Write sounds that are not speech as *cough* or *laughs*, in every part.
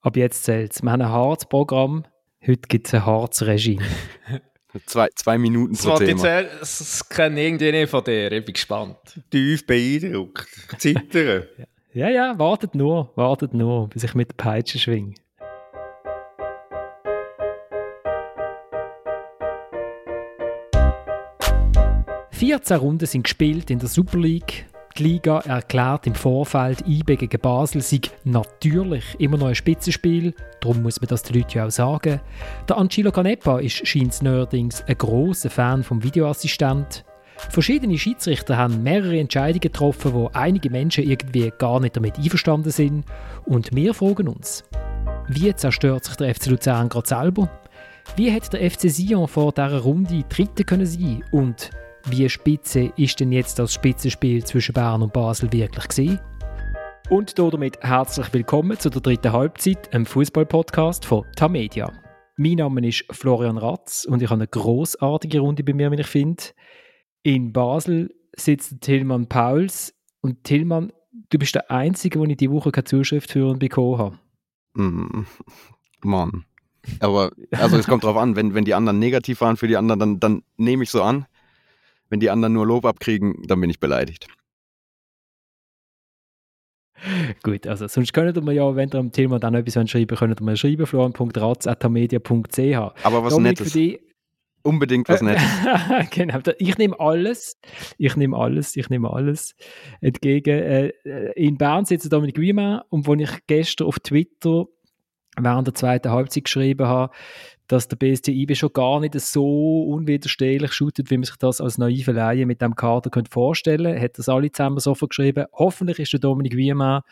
Ab jetzt zählt es. Wir haben ein Harzprogramm. Heute gibt es ein Harzregime. *laughs* zwei, zwei Minuten pro das Thema. Jetzt, das kenne irgendwie nicht von dir. Ich bin gespannt. Tief beeindruckt. Zittern. *laughs* ja, ja, wartet nur. Wartet nur, bis ich mit der Peitsche schwinge. Vierzehn Runden sind gespielt in der Super League. Die Liga erklärt im Vorfeld, IB gegen Basel sei natürlich immer noch ein Spitzenspiel, darum muss man das den Leuten ja auch sagen. Der Angelo Canepa ist scheint neuerdings ein grosser Fan vom Videoassistent. Verschiedene Schiedsrichter haben mehrere Entscheidungen getroffen, wo einige Menschen irgendwie gar nicht damit einverstanden sind. Und wir fragen uns, wie zerstört sich der FC Luzern gerade selber? Wie hätte der FC Sion vor dieser Runde Dritte können sein? Und wie spitze ist denn jetzt das Spitzenspiel zwischen Bern und Basel wirklich gewesen? Und damit herzlich willkommen zu der dritten Halbzeit, einem Fußball-Podcast von Tamedia. Mein Name ist Florian Ratz und ich habe eine großartige Runde bei mir, wie ich finde. In Basel sitzt Tilman Pauls und Tilman, du bist der Einzige, wo ich diese Woche keine Zuschrift für ihn bekommen habe. Mm, Mann. Aber also es kommt drauf an, wenn, wenn die anderen negativ waren für die anderen, dann, dann nehme ich so an. Wenn die anderen nur Lob abkriegen, dann bin ich beleidigt. Gut, also sonst könnt ihr mir ja, wenn ihr am Thema dann etwas schreiben könnt ihr mir schreiben, florian.ratz.media.ch. Aber was Dominik, Nettes. Die, Unbedingt was Nettes. *laughs* genau, ich nehme alles, ich nehme alles, ich nehme alles entgegen. Äh, in Bern sitzt Dominik Wiemann und als ich gestern auf Twitter während der zweiten Halbzeit geschrieben habe, dass der BSC IB schon gar nicht so unwiderstehlich shootet, wie man sich das als naive Laie mit dem Kader könnte vorstellen könnte. Hat das alle zusammen so geschrieben. Hoffentlich ist der Dominik Wiemann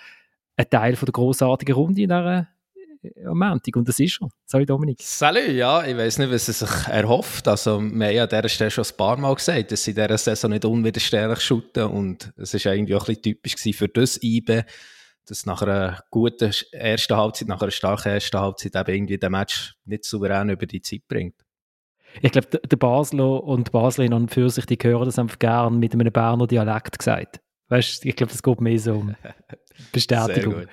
ein Teil von der grossartigen Runde in dieser äh, am Montag. Und das ist er. Salut Dominik. Salut, ja, ich weiß nicht, was er sich erhofft. Also, wir haben ja an dieser Stelle schon ein paar Mal gesagt, dass sie in dieser Saison nicht unwiderstehlich shooten und es war eigentlich auch ein bisschen typisch für das IBE, dass nach einer guten ersten Halbzeit, nach einer starken ersten Halbzeit eben irgendwie den Match nicht souverän über die Zeit bringt. Ich glaube, der Basler und Baslerin und für sich, die hören das einfach gern mit einem Berner Dialekt gesagt. Weißt ich glaube, das geht mehr so um *laughs* Bestätigung.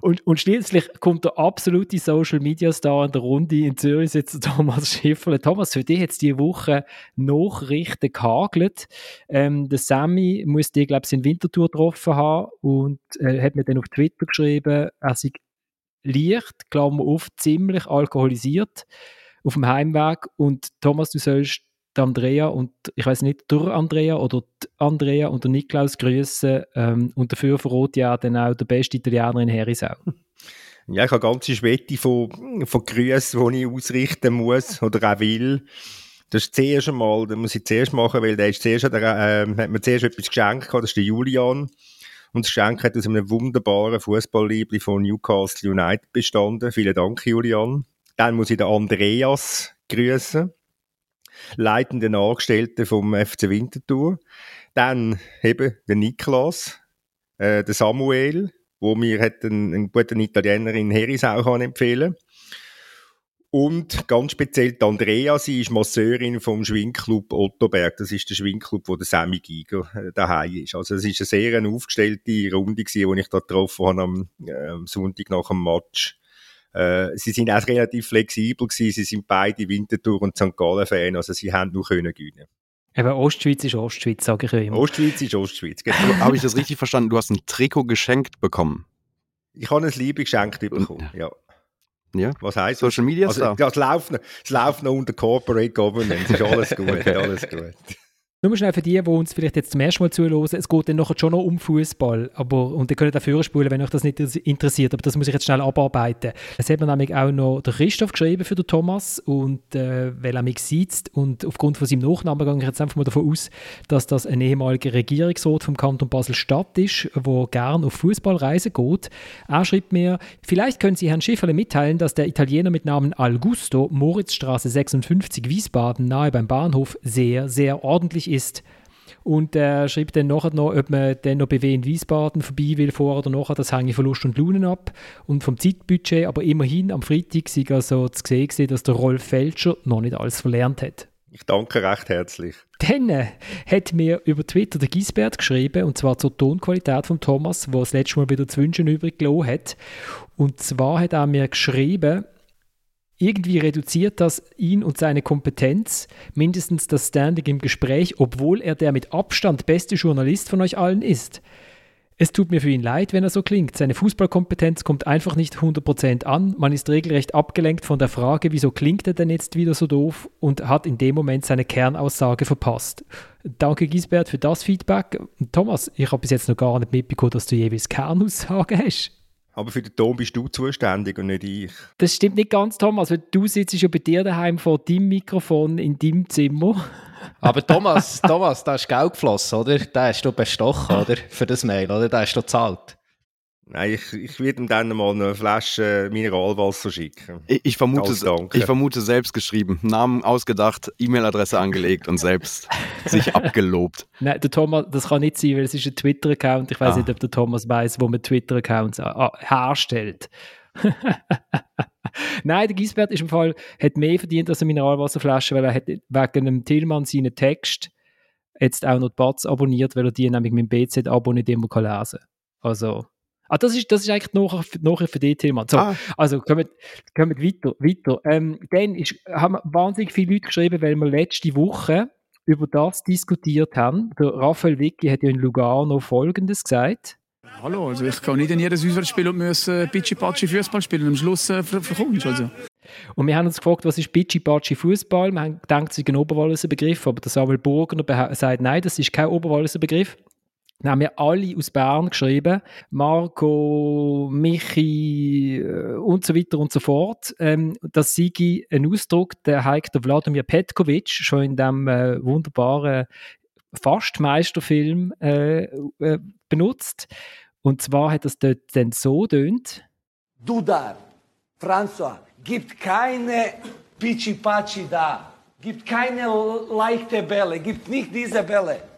Und, und schließlich kommt der absolute Social Media Star in der Runde. In Zürich sitzt Thomas Schifferle. Thomas, für dich jetzt diese Woche Nachrichten gehagelt. Ähm, der Sammy muss die, glaube ich, in Wintertour getroffen haben und äh, hat mir dann auf Twitter geschrieben, er sei leicht, Klammer auf, ziemlich alkoholisiert auf dem Heimweg. Und Thomas, du sollst Andrea und ich weiß nicht, durch Andrea oder Andrea und der Niklaus grüßen ähm, und dafür verrät ja dann auch der beste Italiener in Herisau. *laughs* Ja, ich habe ganze Schwette von, von Grüßen, die ich ausrichten muss oder auch will. Das ist zuerst einmal, das muss ich zuerst machen, weil der ist zuerst, äh, hat mir zuerst etwas geschenkt, das ist der Julian. Und das Geschenk hat aus einem wunderbaren Fußballliebli von Newcastle United bestanden. Vielen Dank, Julian. Dann muss ich den Andreas grüßen leitenden Angestellten vom FC Winterthur. Dann eben der Niklas, äh, der Samuel, wo mir einen, einen guten Italiener in Herisau kann empfehlen und ganz speziell die Andrea, sie ist Masseurin vom Schwingclub Ottoberg. Das ist der Schwingclub, wo der Sammy Giger äh, daheim ist. Also es ist eine sehr aufgestellte Runde die ich da getroffen habe am, äh, Sonntag nach dem Match. Äh, sie sind auch relativ flexibel gewesen. Sie sind beide Winterthur und St. Gallen Fan, also sie haben nur können gewinnen. Eben Ostschweiz ist Ostschweiz, sage ich immer. Ostschweiz ist Ostschweiz. Genau. Habe ich das richtig verstanden? Du hast ein Trikot geschenkt bekommen. Ich habe ein Liebe geschenkt bekommen, ja. Ja. Was heißt Social Media also, ja, es läuft, noch, es läuft noch unter Corporate Governance. Ist alles *laughs* gut, alles gut. Nur schnell für die, die uns vielleicht jetzt zum ersten Mal zuhören, es geht dann nachher schon noch um Fußball. Aber, und ihr könnt auch vorspulen, wenn euch das nicht interessiert. Aber das muss ich jetzt schnell abarbeiten. Es hat mir nämlich auch noch der Christoph geschrieben für den Thomas. Und äh, weil er mich sitzt und aufgrund von seinem Nachnamen gehe ich jetzt einfach mal davon aus, dass das ein ehemaliger Regierungsrat vom Kanton Basel-Stadt ist, der gern auf Fußballreisen geht. Er schreibt mir, vielleicht können Sie Herrn Schifferle mitteilen, dass der Italiener mit Namen Augusto, Moritzstraße 56, Wiesbaden, nahe beim Bahnhof, sehr, sehr ordentlich ist ist. Und er schreibt dann nachher noch, ob man dann noch bei W in Wiesbaden vorbei will, vor oder nachher, das hänge von Lust und Launen ab. Und vom Zeitbudget, aber immerhin am Freitag sei also zu sehen, dass der Rolf Felscher noch nicht alles verlernt hat. Ich danke recht herzlich. Dann äh, hat mir über Twitter der Gisbert geschrieben, und zwar zur Tonqualität von Thomas, wo das letzte Mal wieder zu wünschen übrig gelassen hat. Und zwar hat er mir geschrieben, irgendwie reduziert das ihn und seine Kompetenz, mindestens das Standing im Gespräch, obwohl er der mit Abstand beste Journalist von euch allen ist. Es tut mir für ihn leid, wenn er so klingt. Seine Fußballkompetenz kommt einfach nicht 100% an. Man ist regelrecht abgelenkt von der Frage, wieso klingt er denn jetzt wieder so doof und hat in dem Moment seine Kernaussage verpasst. Danke Gisbert für das Feedback. Thomas, ich habe bis jetzt noch gar nicht mitbekommen, dass du jeweils Kernaussagen hast. Aber für den Ton bist du zuständig und nicht ich. Das stimmt nicht ganz, Thomas, weil du sitzt ja bei dir daheim vor deinem Mikrofon in deinem Zimmer. Aber Thomas, Thomas, da ist Geld geflossen, oder? Da hast du bestochen, oder? Für das Mail, oder? Da hast du gezahlt. Nein, ich, ich werde ihm dann mal eine Flasche Mineralwasser schicken. Ich, ich, vermute, ich vermute selbst geschrieben. Namen ausgedacht, E-Mail-Adresse angelegt und selbst *laughs* sich abgelobt. Nein, der Thomas, das kann nicht sein, weil es ist ein Twitter-Account. Ich weiß ah. nicht, ob der Thomas weiß, wo man Twitter-Accounts herstellt. *laughs* Nein, der Gisbert ist im Fall, hat mehr verdient als eine Mineralwasserflasche, weil er hat wegen dem Tillmann seinen Text jetzt auch noch die Batz abonniert, weil er die nämlich mit dem BZ-Abo nicht immer lesen kann. Also, Ah, das ist, das ist eigentlich nachher, nachher für die Thema. So, ah. Also kommen, kommen weiter. weiter. Ähm, dann ist, haben wahnsinnig viele Leute geschrieben, weil wir letzte Woche über das diskutiert haben. Der Raphael Vicky hat ja in Lugano Folgendes gesagt. Hallo, also ich kann nicht in jedes Auswärtsspiel und muss äh, Pitschi-Patschi Fußball spielen und am Schluss äh, verkommst also. Und wir haben uns gefragt, was ist Pitschi-Patschi Fußball? Wir haben gedacht, es ist ein Oberwalliser Begriff, aber der Samuel Burger sagt, nein, das ist kein Oberwalliser Begriff. Dann haben wir alle aus Bern geschrieben. Marco, Michi äh, und so weiter und so fort. Ähm, das sei ein Ausdruck, der hat der Wladimir Petkovic schon in dem äh, wunderbaren Fastmeisterfilm äh, äh, benutzt. Und zwar hat das dort dann so tönt. Du da, François, gibt keine Pichi-Pachi da. Gibt keine leichte Bälle, gibt nicht diese Bälle.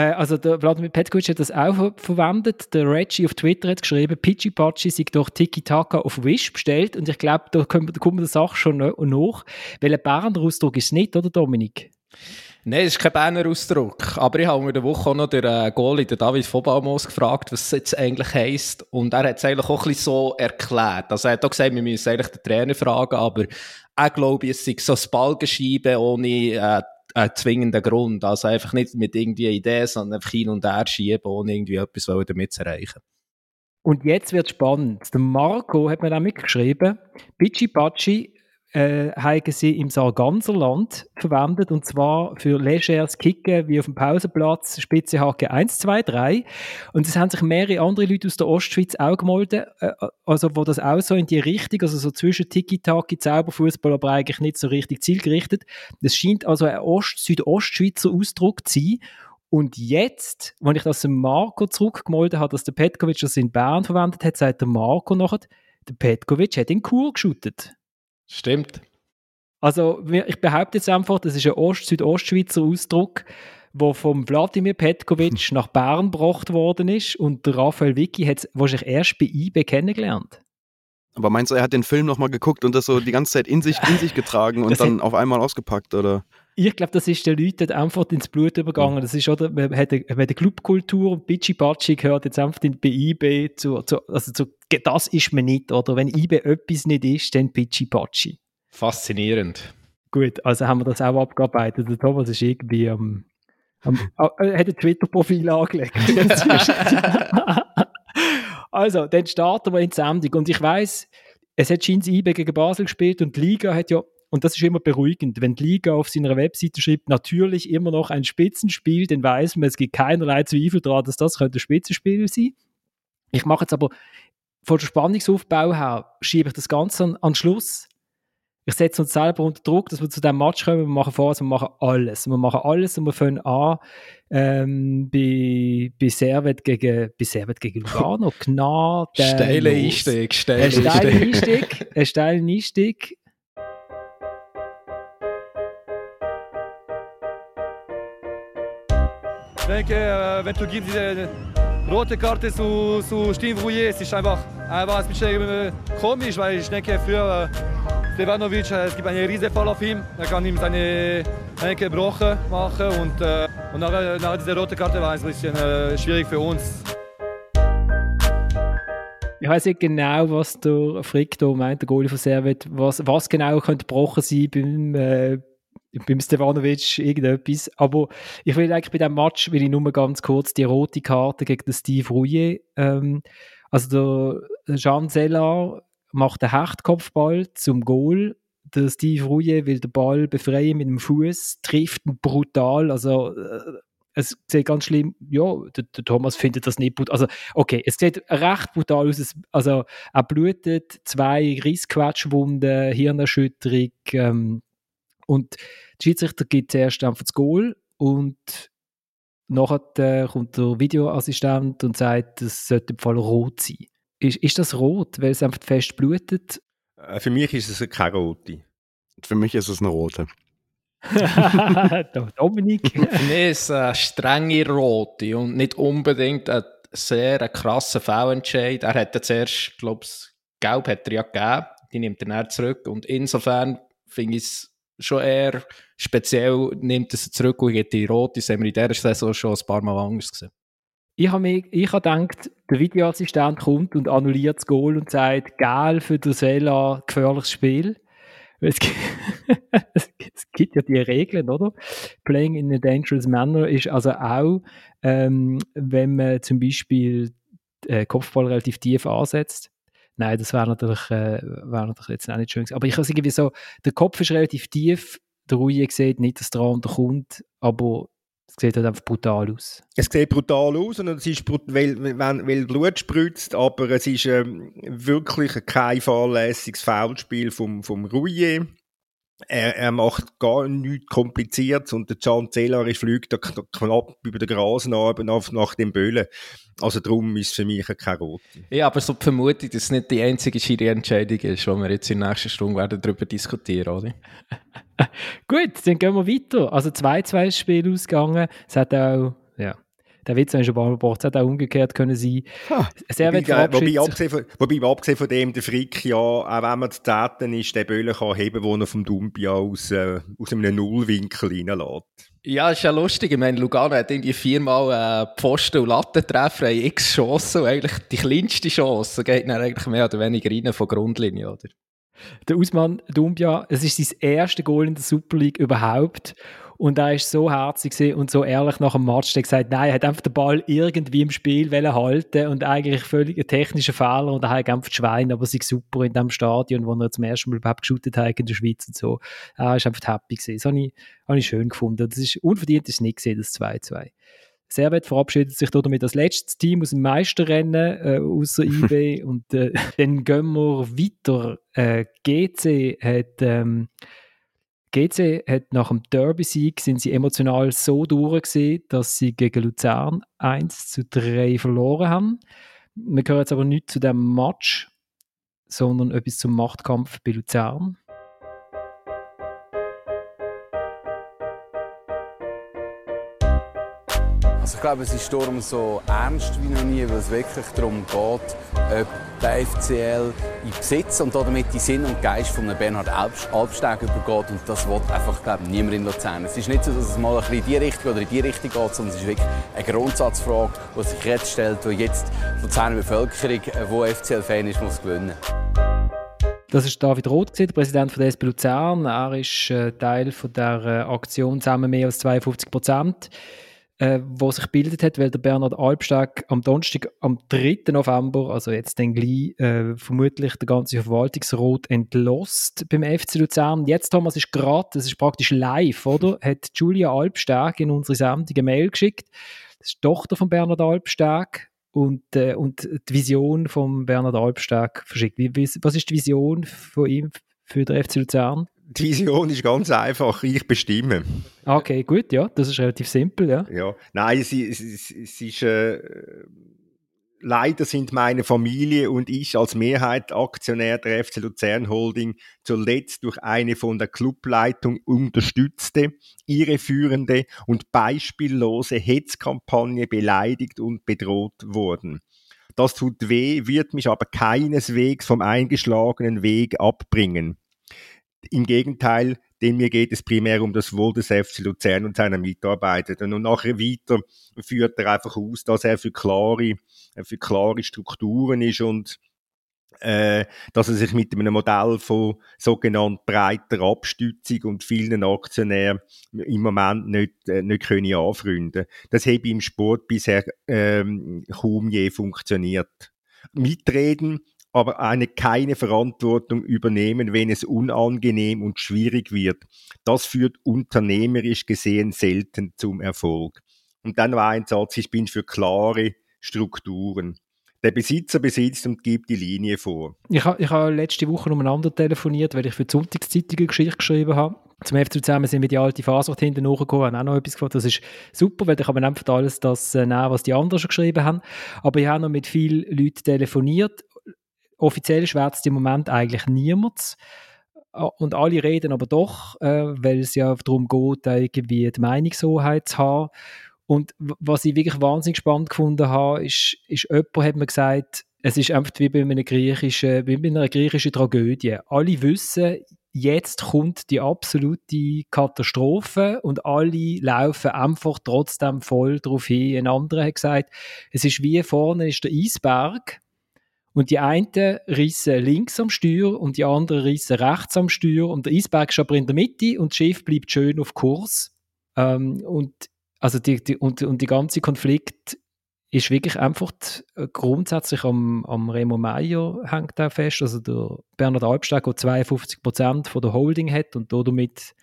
Äh, also der Vladimir Petkovic hat das auch ver verwendet. Der Reggie auf Twitter hat geschrieben, Pichi Pachi sei durch Tiki Taka auf Wish bestellt. Und ich glaube, da kommt, da die Sache schon nach. Ein Berner Ausdruck ist es nicht, oder Dominik? Nein, es ist kein Berner Ausdruck. Aber ich habe in der Woche auch noch den äh, Goalie, den David Vobaumos, gefragt, was es jetzt eigentlich heisst. Und er hat es eigentlich auch ein bisschen so erklärt. Also er hat auch gesagt, wir müssen eigentlich den Trainer fragen, aber er glaube, es sei so ein Balgenschieben ohne äh, ein zwingender Grund. Also einfach nicht mit irgendwie Idee, sondern einfach hin und her schieben, ohne irgendwie etwas damit zu erreichen. Und jetzt wird spannend. Der Marco hat mir auch mitgeschrieben, Bici Paci äh, haben sie im Sarganserland verwendet und zwar für legeres Kicken wie auf dem Pausenplatz, Spitze Hacke 1, 2, 3. Und es haben sich mehrere andere Leute aus der Ostschweiz auch gemeldet, äh, also wo das auch so in die Richtung, also so zwischen Tiki-Taki, Zauberfußball, aber eigentlich nicht so richtig zielgerichtet. Das scheint also ein Ost-Südostschweizer Ausdruck zu sein. Und jetzt, wenn ich das dem Marco zurückgemeldet habe, dass der Petkovic das in Bern verwendet hat, sagt der Marco nachher, der Petkovic hat in Kur geschootet. Stimmt. Also ich behaupte jetzt einfach, das ist ein Ost-Südostschweizer Ausdruck, der vom Wladimir Petkovic *laughs* nach Bern gebracht worden ist und Raphael Vicky hat es wahrscheinlich erst bei IB kennengelernt. Aber meinst du, er hat den Film nochmal geguckt und das so die ganze Zeit in sich, in sich getragen *laughs* und dann hat, auf einmal ausgepackt, oder? Ich glaube, das ist den Leuten einfach ins Blut übergegangen. Das ist, oder, man hat eine, eine Clubkultur und Bitchy Batschi gehört jetzt einfach bei IB zu, zu, also zu, das ist man nicht, oder? Wenn IB etwas nicht ist, dann Bitchy Batschi. Faszinierend. Gut, also haben wir das auch abgearbeitet. Der Thomas ist irgendwie am, am äh, hat ein Twitter-Profil angelegt. *laughs* *laughs* also, dann starten wir in die Sendung und ich weiß, es hat Schins IB gegen Basel gespielt und die Liga hat ja und das ist immer beruhigend, wenn die Liga auf seiner Webseite schreibt, natürlich immer noch ein Spitzenspiel, dann weiß man, es gibt keinerlei Zweifel daran, dass das ein Spitzenspiel sein Ich mache jetzt aber von der Spannungsaufbau her, schiebe ich das Ganze an, an Schluss. Ich setze uns selber unter Druck, dass wir zu diesem Match kommen. Wir machen Voraus, wir machen alles. Wir machen alles und wir fangen an ähm, bei, bei Servet gegen, bei Servet gegen Lugano. *laughs* Gnade. Steile Einstieg, steile Einstieg. Ein steiler Einstieg. Denke, äh, wenn du gibst diese rote Karte zu, zu Steve Rouillet, es ist einfach, einfach ein bisschen äh, komisch, weil ich denke, früher äh, Stevanovic, es gibt einen riesen Fall auf ihm, er kann ihm seine Henke gebrochen machen und, und nach, nach dieser roten Karte war es ein bisschen schwierig für uns. Ich weiß nicht genau, was der Frick da meint, der Goalie von Servet, was, was genau könnte gebrochen sein beim, äh, beim Stevanovic, irgendetwas. Aber ich will eigentlich bei diesem Match, will ich nur ganz kurz die rote Karte gegen den Steve Rouillet, ähm, also der Jean Sellar macht einen Hechtkopfball zum Goal der Steve Rouillet will den Ball befreien mit dem Fuß, trifft ihn brutal. Also äh, es sieht ganz schlimm, ja, der, der, Thomas findet das nicht brutal. Also, okay, es sieht recht brutal aus. Also, er blutet, zwei Rissquetschwunden, Hirnerschütterung. Ähm, und der Schiedsrichter gibt zuerst einfach das Goal und nachher äh, kommt der Videoassistent und sagt, es sollte im Fall rot sein. Ist, ist das rot, weil es einfach fest blutet? Äh, für mich ist es keine rote. Für mich ist es eine rote. *laughs* Dominik? *laughs* Für mich ist es eine strenge rote und nicht unbedingt ein sehr krasser Foulentscheid. Er hat ja zuerst, glaube ich, Gelb hat er ja gegeben, die nimmt er dann zurück und insofern finde ich es schon eher speziell, nimmt sie zurück und geht die rote. Das haben wir in dieser Saison schon ein paar Mal anders gesehen. Ich habe hab gedacht, der Videoassistent kommt und annulliert das Goal und sagt, geil für den Sela, gefährliches Spiel. Es gibt, *laughs* es gibt ja die Regeln, oder? Playing in a dangerous manner ist also auch, ähm, wenn man zum Beispiel äh, Kopfball relativ tief ansetzt. Nein, das wäre natürlich, äh, wär natürlich jetzt auch nicht schön gewesen. Aber ich habe irgendwie so, der Kopf ist relativ tief, der Ruhe sieht nicht, dass der andere kommt, aber es sieht halt einfach brutal aus. Es sieht brutal aus und es ist, weil, weil Blut spritzt, aber es ist ähm, wirklich kein fahrlässiges Foulspiel vom, vom Rouillet. Er, er, macht gar nichts Kompliziertes und der Can Zellar fliegt da knapp über den Grasen nach, nach dem Böllen. Also darum ist es für mich keine rote. Ja, aber so die Vermutung, dass es nicht die einzige Schiri-Entscheidung ist, die wir jetzt in der nächsten Stunde werden darüber diskutieren, oder? *laughs* Gut, dann gehen wir weiter. Also 2-2 Spiel ausgegangen. Es hat auch, ja, der Witz ist schon ein paar es hat auch umgekehrt können sein. Ha, wobei, wobei, abgesehen von, wobei, abgesehen von dem, der Frick ja, auch wenn man zu täten ist, den Böllen kann heben, wo er vom Dumbia aus, äh, aus einem Nullwinkel reinlässt. Ja, ist ja lustig. Ich meine, Lugano hat irgendwie viermal äh, Pfosten und Lattentreffer, haben x Chancen und eigentlich die kleinste Chance geht dann eigentlich mehr oder weniger rein von Grundlinie, oder? Der Usman Dumbia, es ist sein erstes Goal in der Super League überhaupt. Und er ist so herzig und so ehrlich nach dem Match, der gesagt nein, er hat einfach den Ball irgendwie im Spiel halten und eigentlich völlig ein technischer Fehler und er hat einfach Schwein, aber sie super in dem Stadion, wo er zum ersten Mal überhaupt geshootet hat in der Schweiz und so. Er ist einfach happy gewesen. Das habe ich, habe ich schön gefunden. Das ist unverdient, ist nicht gesehen, das 2-2. Servet verabschiedet sich damit als letztes Team aus dem Meisterrennen, äh, außer *laughs* IB. und äh, dann gehen wir weiter. Äh, GC hat, ähm, GC hat nach dem Derby-Sieg sind sie emotional so durch dass sie gegen Luzern 1 zu 3 verloren haben. Wir hören jetzt aber nicht zu dem Match, sondern etwas zum Machtkampf bei Luzern. Also ich glaube, es ist darum so ernst wie noch nie, weil es wirklich darum geht, ob der FCL in Besitz und damit die Sinn und Geist von Bernhard Albsteg übergeht. Und das will einfach glaube ich, niemand in Luzern. Es ist nicht so, dass es mal ein bisschen in die Richtung oder in die Richtung geht, sondern es ist wirklich eine Grundsatzfrage, die sich jetzt stellt, wo jetzt die Luzerner Bevölkerung, die FCL-Fan ist, muss gewinnen das ist David Roth, der Präsident von der SP Luzern. Er ist äh, Teil von der äh, Aktion «Zusammen mehr als 52 Prozent» äh, wo sich gebildet hat, weil der Bernhard Albstag am Donnerstag, am 3. November, also jetzt dann gleich, äh, vermutlich der ganze Verwaltungsrat entlost beim FC Luzern. Jetzt, Thomas, ist gerade, das ist praktisch live, oder? *laughs* Hat Julia Albstag in unsere Sendung eine Mail geschickt. Das ist die Tochter von Bernhard Albstag und, äh, und die Vision von Bernhard Albstag verschickt. Wie, wie, was ist die Vision von ihm für den FC Luzern? Die Vision ist ganz einfach, ich bestimme. Okay, gut, ja, das ist relativ simpel, ja. Ja, nein, es, es, es, ist, äh, leider sind meine Familie und ich als Mehrheit Aktionär der FC Luzern Holding zuletzt durch eine von der Clubleitung unterstützte, irreführende und beispiellose Hetzkampagne beleidigt und bedroht worden. Das tut weh, wird mich aber keineswegs vom eingeschlagenen Weg abbringen. Im Gegenteil, denn mir geht es primär um das Wohl des FC Luzern und seiner Mitarbeiter. Und nachher weiter führt er einfach aus, dass er für klare, für klare Strukturen ist und äh, dass er sich mit einem Modell von sogenannt breiter Abstützung und vielen Aktionären im Moment nicht, äh, nicht können anfreunden Das habe im Sport bisher ähm, kaum je funktioniert. Mitreden, aber eine keine Verantwortung übernehmen, wenn es unangenehm und schwierig wird. Das führt unternehmerisch gesehen selten zum Erfolg. Und dann war ein Satz, ich bin für klare Strukturen. Der Besitzer besitzt und gibt die Linie vor. Ich habe ich ha letzte Woche umeinander telefoniert, weil ich für die Sonntagszeitung eine Geschichte geschrieben habe. Zum FC zusammen sind wir die alte Fahrsucht hinten nachgekommen, haben auch noch etwas gefragt. Das ist super, weil da kann man einfach alles das äh, nehmen, was die anderen schon geschrieben haben. Aber ich habe noch mit vielen Leuten telefoniert. Offiziell schwärzt im Moment eigentlich niemand. Und alle reden aber doch, äh, weil es ja darum geht, irgendwie die Meinungshoheit zu haben. Und was ich wirklich wahnsinnig spannend gefunden habe, ist, ist jemand hat mir gesagt, es ist einfach wie bei einer griechischen, wie bei einer griechischen Tragödie. Alle wissen, jetzt kommt die absolute Katastrophe und alle laufen einfach trotzdem voll drauf hin. Ein anderer hat gesagt, es ist wie vorne ist der Eisberg und die einen rissen links am Steuer und die anderen rissen rechts am Steuer und der Eisberg ist aber in der Mitte und das Schiff bleibt schön auf Kurs. Ähm, und also die, die, und, und die ganze Konflikt ist wirklich einfach äh, grundsätzlich am, am Remo Meyer hängt da fest. Also der Bernhard Albsteg, der 52 Prozent der Holding hat und damit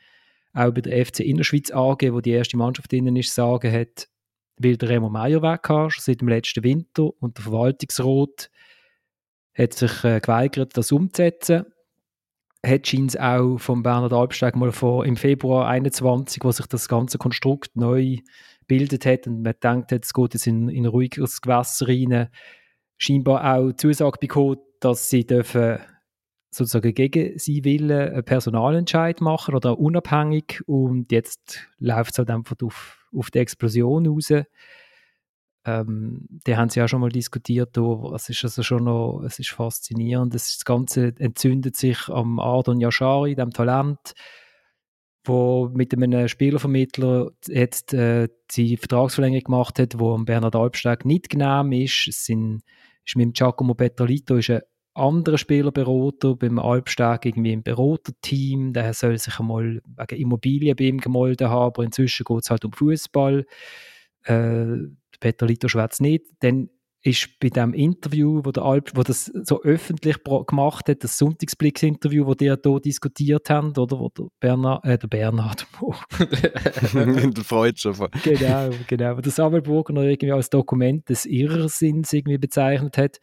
auch bei der FC Innerschweiz AG, wo die erste Mannschaft innen ist, sagen hat, will der Remo Meyer weg schon seit dem letzten Winter und der Verwaltungsrat hat sich äh, geweigert, das umzusetzen. Hat es auch von Bernhard Albsteg mal vor, im Februar 21, wo sich das ganze Konstrukt neu bildet hat und man denkt, es geht jetzt in, in ein ruhigeres Gewässer rein, scheinbar auch Zusage bekommen, dass sie dürfen sozusagen gegen sie willen einen Personalentscheid machen oder unabhängig. Und jetzt läuft es halt einfach auf, auf die Explosion raus ähm, die haben sie ja schon mal diskutiert, es ist also schon noch, es ist faszinierend, das, Ganze entzündet sich am Ardon Yashari, dem Talent, wo mit einem Spielervermittler jetzt äh, die Vertragsverlängerung gemacht hat, wo Bernhard Albsteg nicht genehm ist. Es sind, ist mit dem Giacomo Petrolito ist ein anderer Spielerberater beim Albsteg irgendwie im Beraterteam, der soll sich einmal wegen Immobilien bei ihm gemolden haben, aber inzwischen geht es halt um Fußball. Äh, Peter Lito schwätzt nicht, dann ist bei dem Interview, wo der Alp, wo das so öffentlich gemacht hat, das Sonntagsblicks-Interview, wo die hier diskutiert haben, oder wo der Bernhard, äh, der Bernhard, *laughs* der freut schon. Genau, genau, wo der Samuel Burger irgendwie als Dokument des Irrsinns irgendwie bezeichnet hat.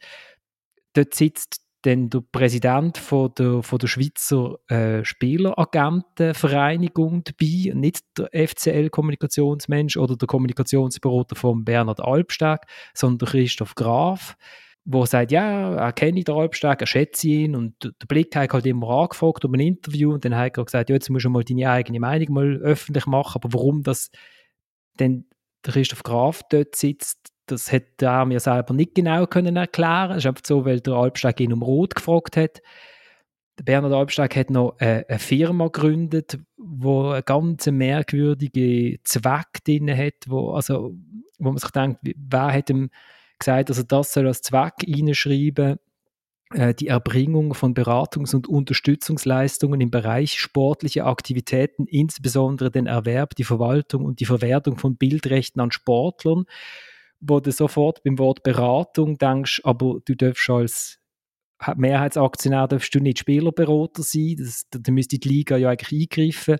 Dort sitzt dann der Präsident von der, von der Schweizer äh, Spieleragentenvereinigung dabei, nicht der FCL-Kommunikationsmensch oder der Kommunikationsberater von Bernhard Albsteg, sondern Christoph Graf, wo sagt, ja, er kenne den Albsteg, er schätze ihn. Und der Blick hat halt immer angefragt um ein Interview. Und dann hat er gesagt, ja, jetzt musst du mal deine eigene Meinung mal öffentlich machen, aber warum das denn der Christoph Graf dort sitzt, das hätte er mir selber nicht genau können erklären. Es ist einfach so, weil der Albsteg ihn um Rot gefragt hat. Bernhard Albsteg hat noch eine, eine Firma gegründet, wo einen ganz merkwürdigen Zweck drin hat, wo, also, wo man sich denkt, wer hat ihm gesagt, dass er das soll als Zweck reinschreiben äh, die Erbringung von Beratungs- und Unterstützungsleistungen im Bereich sportliche Aktivitäten, insbesondere den Erwerb, die Verwaltung und die Verwertung von Bildrechten an Sportlern wo du sofort beim Wort Beratung denkst, aber du darfst als Mehrheitsaktionär darfst du nicht Spielerberater sein. Das, da müsste die Liga ja eigentlich eingreifen.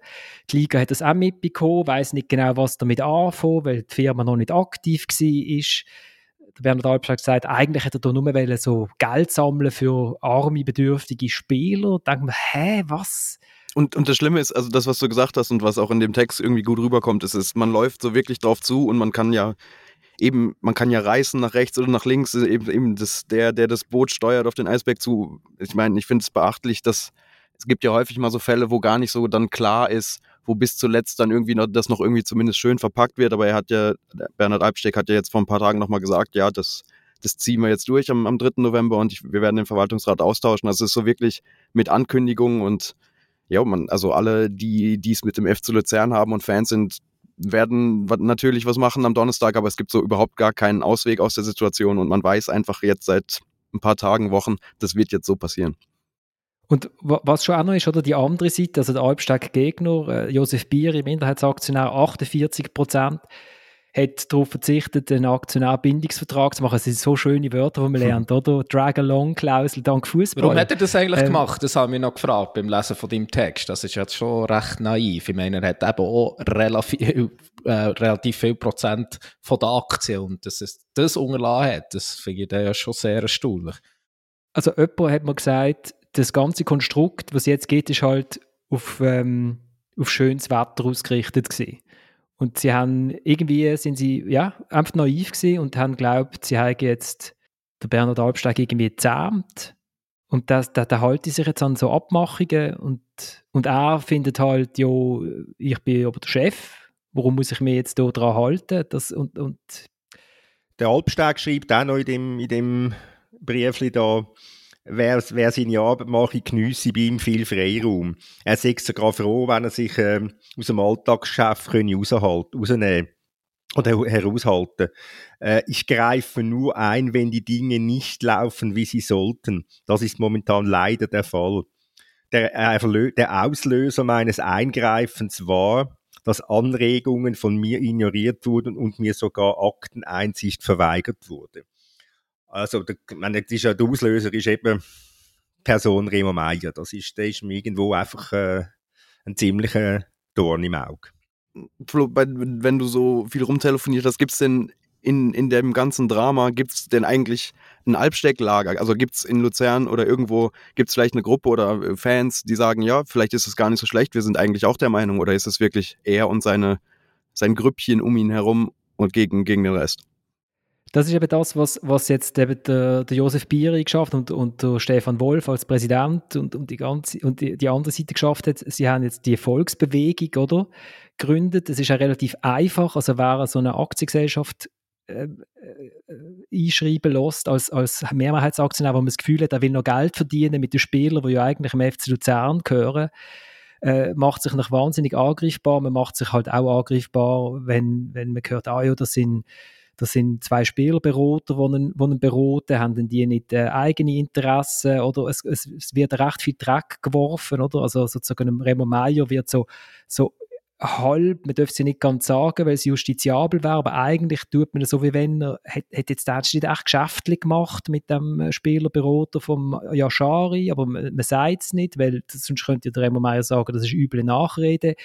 Die Liga hat das auch mitbekommen, weiß nicht genau, was damit anfangen, weil die Firma noch nicht aktiv war. Der Bernhard Albsch hat gesagt, eigentlich hätte er da nur so Geld sammeln für arme, bedürftige Spieler. Da denkt man, hä, was? Und, und das Schlimme ist, also das, was du gesagt hast und was auch in dem Text irgendwie gut rüberkommt, ist, ist, man läuft so wirklich drauf zu und man kann ja eben, man kann ja reißen nach rechts oder nach links, eben, eben das, der, der das Boot steuert auf den Eisberg zu. Ich meine, ich finde es beachtlich, dass es gibt ja häufig mal so Fälle, wo gar nicht so dann klar ist, wo bis zuletzt dann irgendwie noch, das noch irgendwie zumindest schön verpackt wird. Aber er hat ja, Bernhard Albsteck hat ja jetzt vor ein paar Tagen nochmal gesagt, ja, das, das ziehen wir jetzt durch am, am 3. November und ich, wir werden den Verwaltungsrat austauschen. Also es ist so wirklich mit Ankündigungen und ja, man, also alle, die die es mit dem FC Luzern haben und Fans sind, werden natürlich was machen am Donnerstag, aber es gibt so überhaupt gar keinen Ausweg aus der Situation und man weiß einfach jetzt seit ein paar Tagen, Wochen, das wird jetzt so passieren. Und was schon auch noch ist, oder die andere Seite, also der Albsteg-Gegner, äh, Josef Bier, Minderheitsaktionär, 48 Prozent, hat darauf verzichtet, einen Aktionärbindungsvertrag zu machen. Das sind so schöne Wörter, die man hm. lernt, oder? Drag-along-Klausel dank Fußball. Warum hat er das eigentlich ähm, gemacht? Das haben wir noch gefragt beim Lesen von deinem Text. Das ist jetzt schon recht naiv. Ich meine, er hat eben auch relativ, äh, relativ viel Prozent von der Aktien und dass es das unterlassen hat, das finde ich ja schon sehr erstaunlich. Also jemand hat mir gesagt, das ganze Konstrukt, was jetzt geht, ist halt auf, ähm, auf schönes Wetter ausgerichtet gewesen. Und sie haben irgendwie sind sie ja einfach naiv gewesen und haben glaubt, sie haben jetzt der Bernhard Albsteg irgendwie gezähmt und das, da, da halten sich jetzt an so Abmachungen und, und er findet halt, ja, ich bin aber der Chef, warum muss ich mich jetzt da dran halten? Das, und, und der Albsteg schreibt auch noch in dem, in dem Briefli da, wer, wer seine Arbeit mache, geniesse bei ihm viel Freiraum. Er sagt sogar froh, wenn er sich äh, aus dem Alltagsgeschäft rausnehmen oder heraushalten. Äh, ich greife nur ein, wenn die Dinge nicht laufen, wie sie sollten. Das ist momentan leider der Fall. Der, äh, der Auslöser meines Eingreifens war, dass Anregungen von mir ignoriert wurden und mir sogar Akteneinsicht verweigert wurde. Also, der, meine, das ist ja, der Auslöser ist eben Person Remo Meier. Das ist, der ist mir irgendwo einfach äh, ein ziemlicher Dorn im Auge. Flo, wenn du so viel rumtelefoniert hast, gibt es denn in, in dem ganzen Drama, gibt es denn eigentlich ein Albstecklager? Also gibt es in Luzern oder irgendwo, gibt es vielleicht eine Gruppe oder äh, Fans, die sagen, ja, vielleicht ist es gar nicht so schlecht, wir sind eigentlich auch der Meinung, oder ist es wirklich er und seine, sein Grüppchen um ihn herum und gegen, gegen den Rest? Das ist eben das, was, was jetzt eben der, der Josef Bieri geschafft und, und der Stefan Wolf als Präsident und, und, die, ganze, und die, die andere Seite geschafft hat. Sie haben jetzt die Volksbewegung oder, gegründet. Es ist ja relativ einfach. Also wer so eine Aktiengesellschaft äh, äh, einschreiben lässt als, als Mehrheitsaktionär, wo man das Gefühl hat, er will noch Geld verdienen mit den Spielern, die ja eigentlich im FC Luzern gehören, äh, macht sich noch wahnsinnig angreifbar. Man macht sich halt auch angreifbar, wenn, wenn man hört, ah ja, das sind das sind zwei Spielerberater, die die ihn beraten, haben die nicht äh, eigene Interessen oder es, es, wird recht viel Dreck geworfen, oder? Also sozusagen Remo Meier wird so, so halb, man darf sie nicht ganz sagen, weil es justiziabel wäre, aber eigentlich tut man es so, wie wenn er, hat, hat jetzt der nicht echt geschäftlich gemacht mit dem Spielerberater vom Yashari, aber man, man sagt es nicht, weil sonst könnte der Remo Meier sagen, das ist üble Nachrede.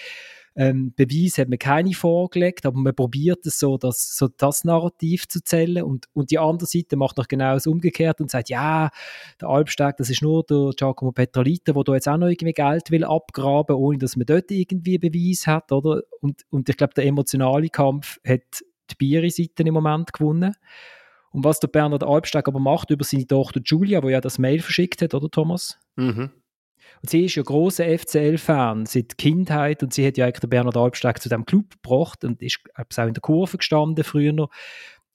Ähm, Beweis hat man keine vorgelegt, aber man probiert es so, das, so das Narrativ zu zählen und, und die andere Seite macht noch genau das Umgekehrte und sagt, ja, der Albsteg, das ist nur der Giacomo Petralita, der da jetzt auch noch irgendwie Geld will abgraben, ohne dass man dort irgendwie Beweis hat, oder? Und, und ich glaube, der emotionale Kampf hat die Bieri-Seite im Moment gewonnen. Und was der Bernhard Albsteg aber macht über seine Tochter Julia, wo ja das Mail verschickt hat, oder Thomas? Mhm. Und sie ist ja großer FCL-Fan seit Kindheit und sie hat ja eigentlich den Bernhard Albsteg zu dem Club gebracht und ist auch in der Kurve gestanden früher noch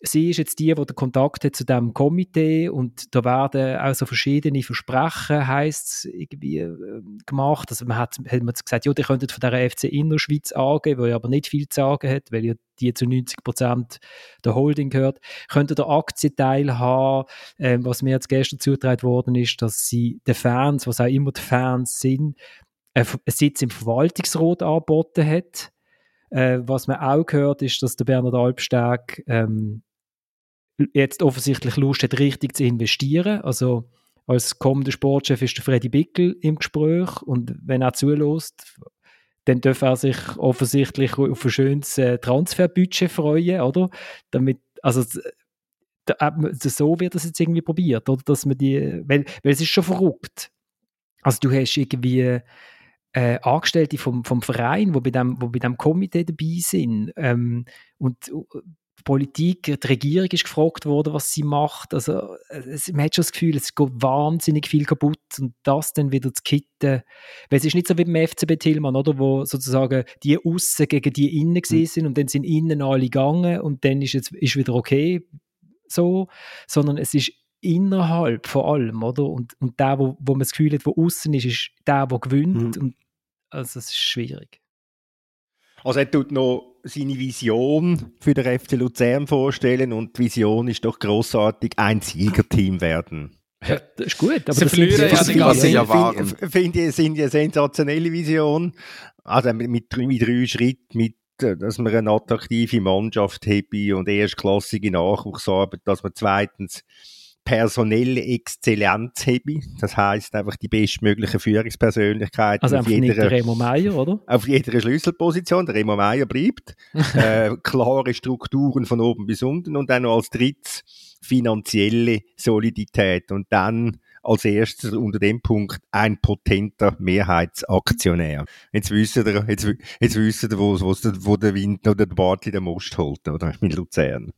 sie ist jetzt die, die den Kontakt hat zu dem Komitee und da werden auch so verschiedene Versprechen, heisst es, irgendwie äh, gemacht. Also man hat, hat man gesagt, ja, die könnten von der FC Innerschweiz angeben, wo aber nicht viel zu sagen hat, weil ja die zu 90 Prozent der Holding gehört, könnten der Aktienteil haben. Ähm, was mir jetzt gestern zugetragen worden ist, dass sie den Fans, was auch immer die Fans sind, einen Sitz im Verwaltungsrat angeboten hat. Äh, was man auch gehört, ist, dass der Bernhard Albsteg ähm, jetzt offensichtlich Lust hat, richtig zu investieren. Also als kommender Sportchef ist der Freddy Bickel im Gespräch und wenn er zulässt, dann darf er sich offensichtlich auf ein schönes äh, Transferbudget freuen, oder? Damit, also da, so wird das jetzt irgendwie probiert, oder? Dass man die, weil, weil es ist schon verrückt. Also du hast irgendwie äh, Angestellte vom, vom Verein, die bei dem, wo bei dem Komitee dabei sind ähm, und Politik, die Regierung ist gefragt worden, was sie macht. Also, es, man hat schon das Gefühl, es geht wahnsinnig viel kaputt und das dann wieder zu kitten. Weil es ist nicht so wie beim FCB Tillmann, oder, wo sozusagen die Aussen gegen die Innen mhm. sind und dann sind Innen alle gegangen und dann ist es ist wieder okay so, sondern es ist innerhalb vor allem, oder? Und, und der, wo, wo man das Gefühl hat, wo außen ist, ist der, der gewinnt. Mhm. Und Also es ist schwierig. Also er tut noch seine Vision für den FC Luzern vorstellen und die Vision ist doch großartig ein Siegerteam werden. Ja, das ist gut, aber Sie das verlieren ja sind die was sie Finde erwarten. find, find ich, sind eine sensationelle Vision. Also mit, mit, drei- mit drei Schritten, mit, äh, dass man eine attraktive Mannschaft habe und erstklassige Nachwuchsarbeit, dass man zweitens personelle Exzellenz habe. Das heißt einfach die bestmögliche Führungspersönlichkeit Also auf jeder, Remo Meier, oder? auf jeder Schlüsselposition. Der Remo Meier bleibt. *laughs* äh, klare Strukturen von oben bis unten und dann noch als drittes finanzielle Solidität und dann als erstes unter dem Punkt ein potenter Mehrheitsaktionär. Jetzt wisst ihr, jetzt, jetzt wisst ihr, wo, wo, wo der Wind oder der Bartli den Most holt, oder? Mit Luzern.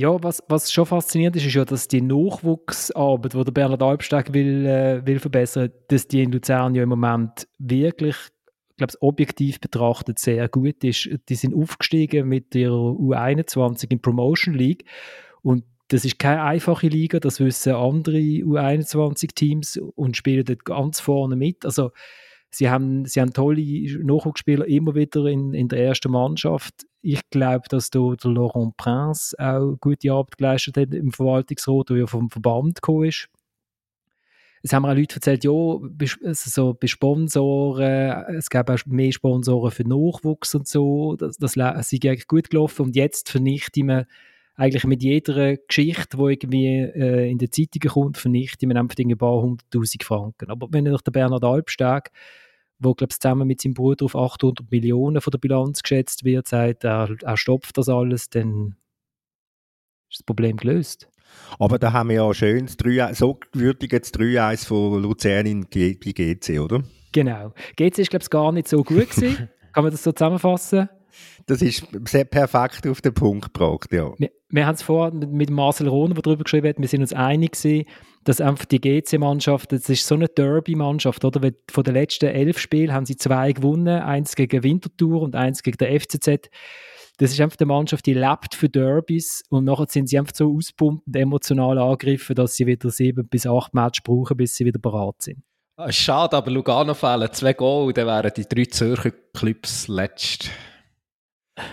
Ja, was, was schon faszinierend ist, ist ja, dass die Nachwuchsarbeit, die der Bernhard Albsteg will, äh, will verbessern, dass die in Luzern ja im Moment wirklich, ich glaube, objektiv betrachtet sehr gut ist. Die sind aufgestiegen mit ihrer U21 in Promotion League und das ist keine einfache Liga, das wissen andere U21-Teams und spielen dort ganz vorne mit. Also sie haben, sie haben tolle Nachwuchsspieler immer wieder in, in der ersten Mannschaft. Ich glaube, dass da der Laurent Prince auch gute Arbeit geleistet hat im Verwaltungsrat, der ja vom Verband gekommen ist. Es haben mir auch Leute erzählt, ja, also so bei Sponsoren, es gäbe auch mehr Sponsoren für Nachwuchs und so, das, das sei eigentlich gut gelaufen und jetzt vernichten wir eigentlich mit jeder Geschichte, die irgendwie äh, in den Zeitungen kommt, vernichten wir einfach ein paar hunderttausend Franken. Aber wenn durch der Bernhard Albsteg, wo glaube zusammen mit seinem Bruder auf 800 Millionen von der Bilanz geschätzt wird, sagt, er, er stopft das alles, dann ist das Problem gelöst. Aber da haben wir ja schön das 3 so würdig jetzt 3-1 von Luzern in GC, oder? Genau. GC ist glaube ich gar nicht so gut gewesen. *laughs* Kann man das so zusammenfassen? Das ist sehr perfekt auf den Punkt gebracht, ja. Wir, wir haben es vorher mit, Marcel Rohner, der darüber geschrieben hat, wir sind uns einig gewesen, dass einfach die GC-Mannschaft, das ist so eine Derby-Mannschaft, oder? Weil von den letzten elf Spielen haben sie zwei gewonnen, eins gegen Winterthur und eins gegen der FCZ. Das ist einfach eine Mannschaft, die lebt für Derbys und nachher sind sie einfach so auspumpt und emotional angegriffen, dass sie wieder sieben bis acht Matches brauchen, bis sie wieder bereit sind. Ah, Schade, aber Lugano fehlen zwei Goal dann wären die drei Zürcher Clubs letzt.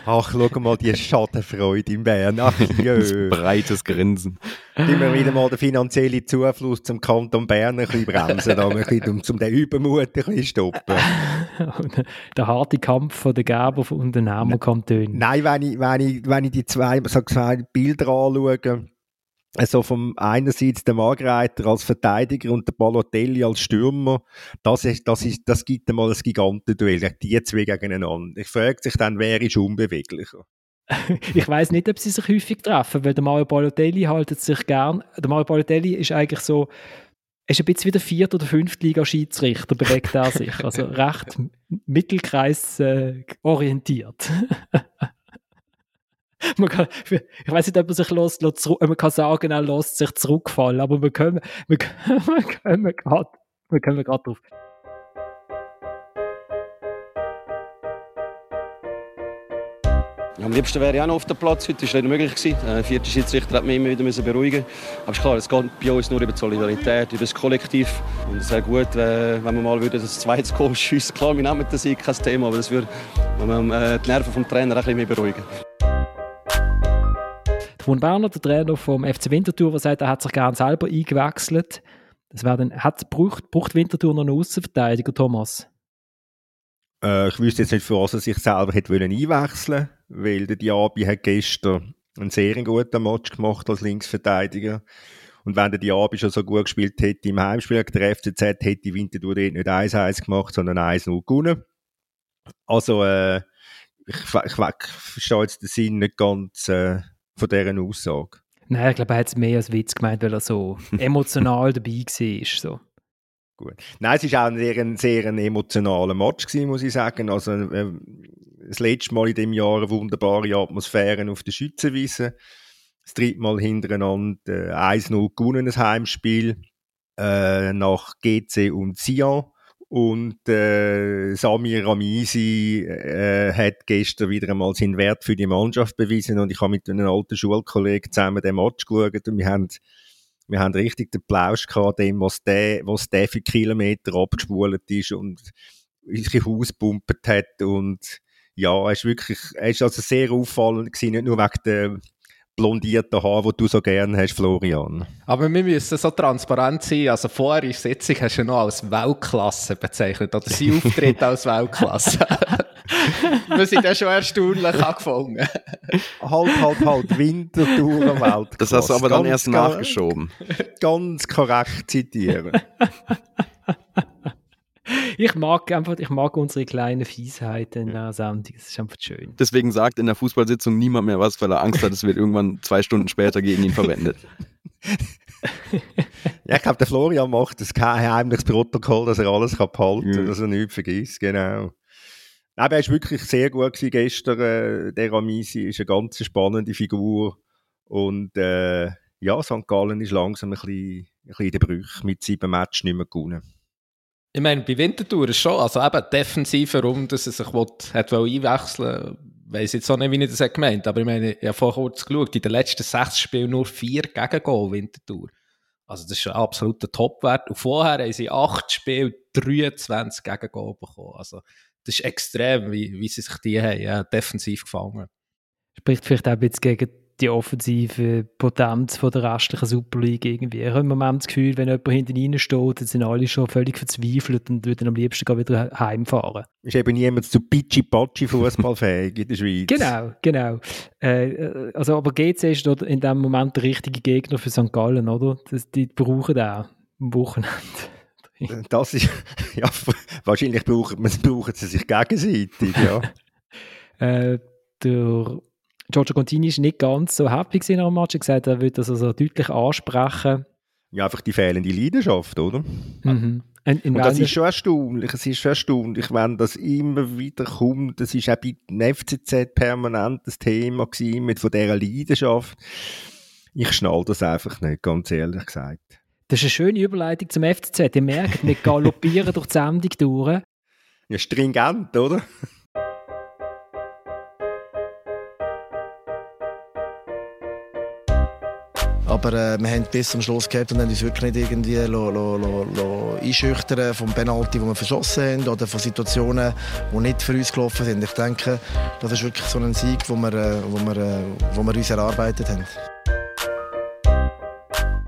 Ach, schau mal die Schadenfreude in Bern. Ach, *laughs* jö. Breites Grinsen. Wir wieder mal den finanziellen Zufluss zum Kanton Bern ein bisschen bremsen, ein bisschen, um, um den Übermut ein bisschen stoppen. *laughs* Der harte Kampf von den Geber und den Nehmerkantonen. Nein, wenn ich, wenn ich, wenn ich die zwei, so zwei Bilder anschaue, also vom einerseits der Margreiter als Verteidiger und der Balotelli als Stürmer, das, ist, das, ist, das gibt einmal ein Gigantenduell, die zwei gegeneinander. Ich frage sich dann, wer ist unbeweglicher? *laughs* Ich weiß nicht, ob sie sich häufig treffen, weil der Mario Balotelli haltet sich gern. Der Mario Balotelli ist eigentlich so, ist ein bisschen wie der Viert- oder Fünftliga-Schiedsrichter, bewegt er sich. Also recht Mittelkreis äh. *laughs* *laughs* man kann, ich weiß nicht, ob man sich lässt, man kann sagen, er lässt sich zurückfallen, aber wir können, wir können, *laughs* wir können gerade, wir können gerade drauf. Am liebsten wäre ich auch noch auf dem Platz. Heute war es nicht möglich. Der vierte Schiedsrichter hat mich immer wieder beruhigen Aber es ist klar, es geht bei uns nur über die Solidarität, über das Kollektiv. Und es wäre gut, äh, wenn wir mal würden das zweite Goal *laughs* schiessen Klar, wir nehmen das Sieg, kein Thema, aber das würde äh, die Nerven vom Trainer ein bisschen mehr beruhigen. Ron Berner, der Trainer vom FC Winterthur, der sagt, er hat sich gerne selber eingewechselt. Das dann, hat, braucht, braucht Winterthur noch einen Außenverteidiger, Thomas? Äh, ich wüsste jetzt nicht, für was er sich selber hätte wollen einwechseln weil der Diaby hat gestern einen sehr guten Match gemacht als Linksverteidiger. Und wenn der Diaby schon so gut gespielt hätte im Heimspiel gegen der FCZ, hätte Winterthur dort nicht 1-1 gemacht, sondern 1-0 gewonnen. Also, äh, ich, ich, ich verstehe jetzt den Sinn nicht ganz äh, von dieser Aussage. Nein, ich glaube, er hat es mehr als Witz gemeint, weil er so *laughs* emotional dabei war. So. Gut. Nein, es war auch ein sehr, ein sehr ein emotionaler Match, gewesen, muss ich sagen. Also, äh, das letzte Mal in dem Jahr eine wunderbare Atmosphäre auf der Schützenwiese. Das dritte Mal hintereinander äh, 1-0 gewonnen, ein Heimspiel äh, nach GC und Sion. Und äh, Samir Ramisi äh, hat gestern wieder einmal seinen Wert für die Mannschaft bewiesen. Und ich habe mit einem alten Schulkollegen zusammen den Match geschaut und wir haben wir haben richtig den Plausch gehabt, dem, was der, was der für Kilometer abgespult ist und sich Haus gepumpt hat. Und ja, er ist wirklich, er ist also sehr auffallend gewesen, nicht nur wegen der blondierten Haar, die du so gerne hast, Florian. Aber wir müssen so transparent sein. Also vorher in der Sitzung hast du noch als Weltklasse bezeichnet. Oder sie Auftritt als Weltklasse. *laughs* wir sind ja schon erstaunlich angefangen. halt, halt, halt. Wintertour Weltklasse. Das hast du aber dann erst nachgeschoben. Ganz korrekt zitieren. Ich mag einfach, ich mag unsere kleinen Fiesheiten in der Sendung. Das ist einfach schön. Deswegen sagt in der Fußballsitzung niemand mehr was, weil er Angst hat, es wird irgendwann zwei Stunden später gegen ihn verwendet. *laughs* ja, ich glaube, der Florian macht das kein heimliches Protokoll, dass er alles kann behalten kann, Ja. dass er nichts vergisst, genau. Aber er war wirklich sehr gut gewesen gestern. Äh, der Ramisi ist eine ganz spannende Figur. Und äh, ja, St. Gallen ist langsam ein bisschen, ein bisschen in den Brüchen mit sieben Matches nicht mehr gewonnen. Ich meine, bei Winterthur ist schon, also eben defensiv, warum dass er sich will, hat wollen einwechseln weiß jetzt auch nicht, wie ich das gemeint aber ich meine, ich habe vorher kurz geschaut, in den letzten sechs Spielen nur vier Gegengol Winterthur. Also das ist ein absoluter Topwert. Und vorher haben sie acht Spiele 23 Gegengol bekommen. Also das ist extrem, wie, wie sie sich die haben, ja, defensiv gefangen. Spricht vielleicht auch ein bisschen gegen die offensive Potenz von der restlichen Super League irgendwie. Ich habe im Moment das Gefühl, wenn jemand hinten rein steht, dann sind alle schon völlig verzweifelt und würden am liebsten gar wieder heimfahren. Ist eben niemand zu Pichi-Pachi-Fußballfähig in der Schweiz. *laughs* Genau, genau. Äh, äh, also, aber GC ist in dem Moment der richtige Gegner für St. Gallen, oder? Das, die brauchen auch am Wochenende. Das ist, *laughs* ja, wahrscheinlich brauchen, brauchen sie sich gegenseitig, ja. *laughs* Äh, der Giorgio Contini ist nicht ganz so happy gewesen am Match. Er hat gesagt, er würde das also deutlich ansprechen. Ja, einfach die fehlende Leidenschaft, oder? Mhm. In, in Und das ist schon erstaunlich. Es ist schon erstaunlich, wenn das immer wieder kommt. Das ist auch bei dem FCZ permanent das Thema gewesen, mit von dieser Leidenschaft. Ich schnall das einfach nicht, ganz ehrlich gesagt. Das ist eine schöne Überleitung zum FCZ. Ihr merkt, wir galoppieren *laughs* durch die Sendung durch. Ja, stringent, oder? Aber äh, wir haben bis zum Schluss gehabt und haben uns wirklich nicht irgendwie lo, lo, lo, einschüchtern vom Penalty, den wir verschossen haben oder von Situationen, die nicht für uns gelaufen sind. Ich denke, das ist wirklich so ein Sieg, den wir, äh, wo wir, äh, wo wir uns erarbeitet haben.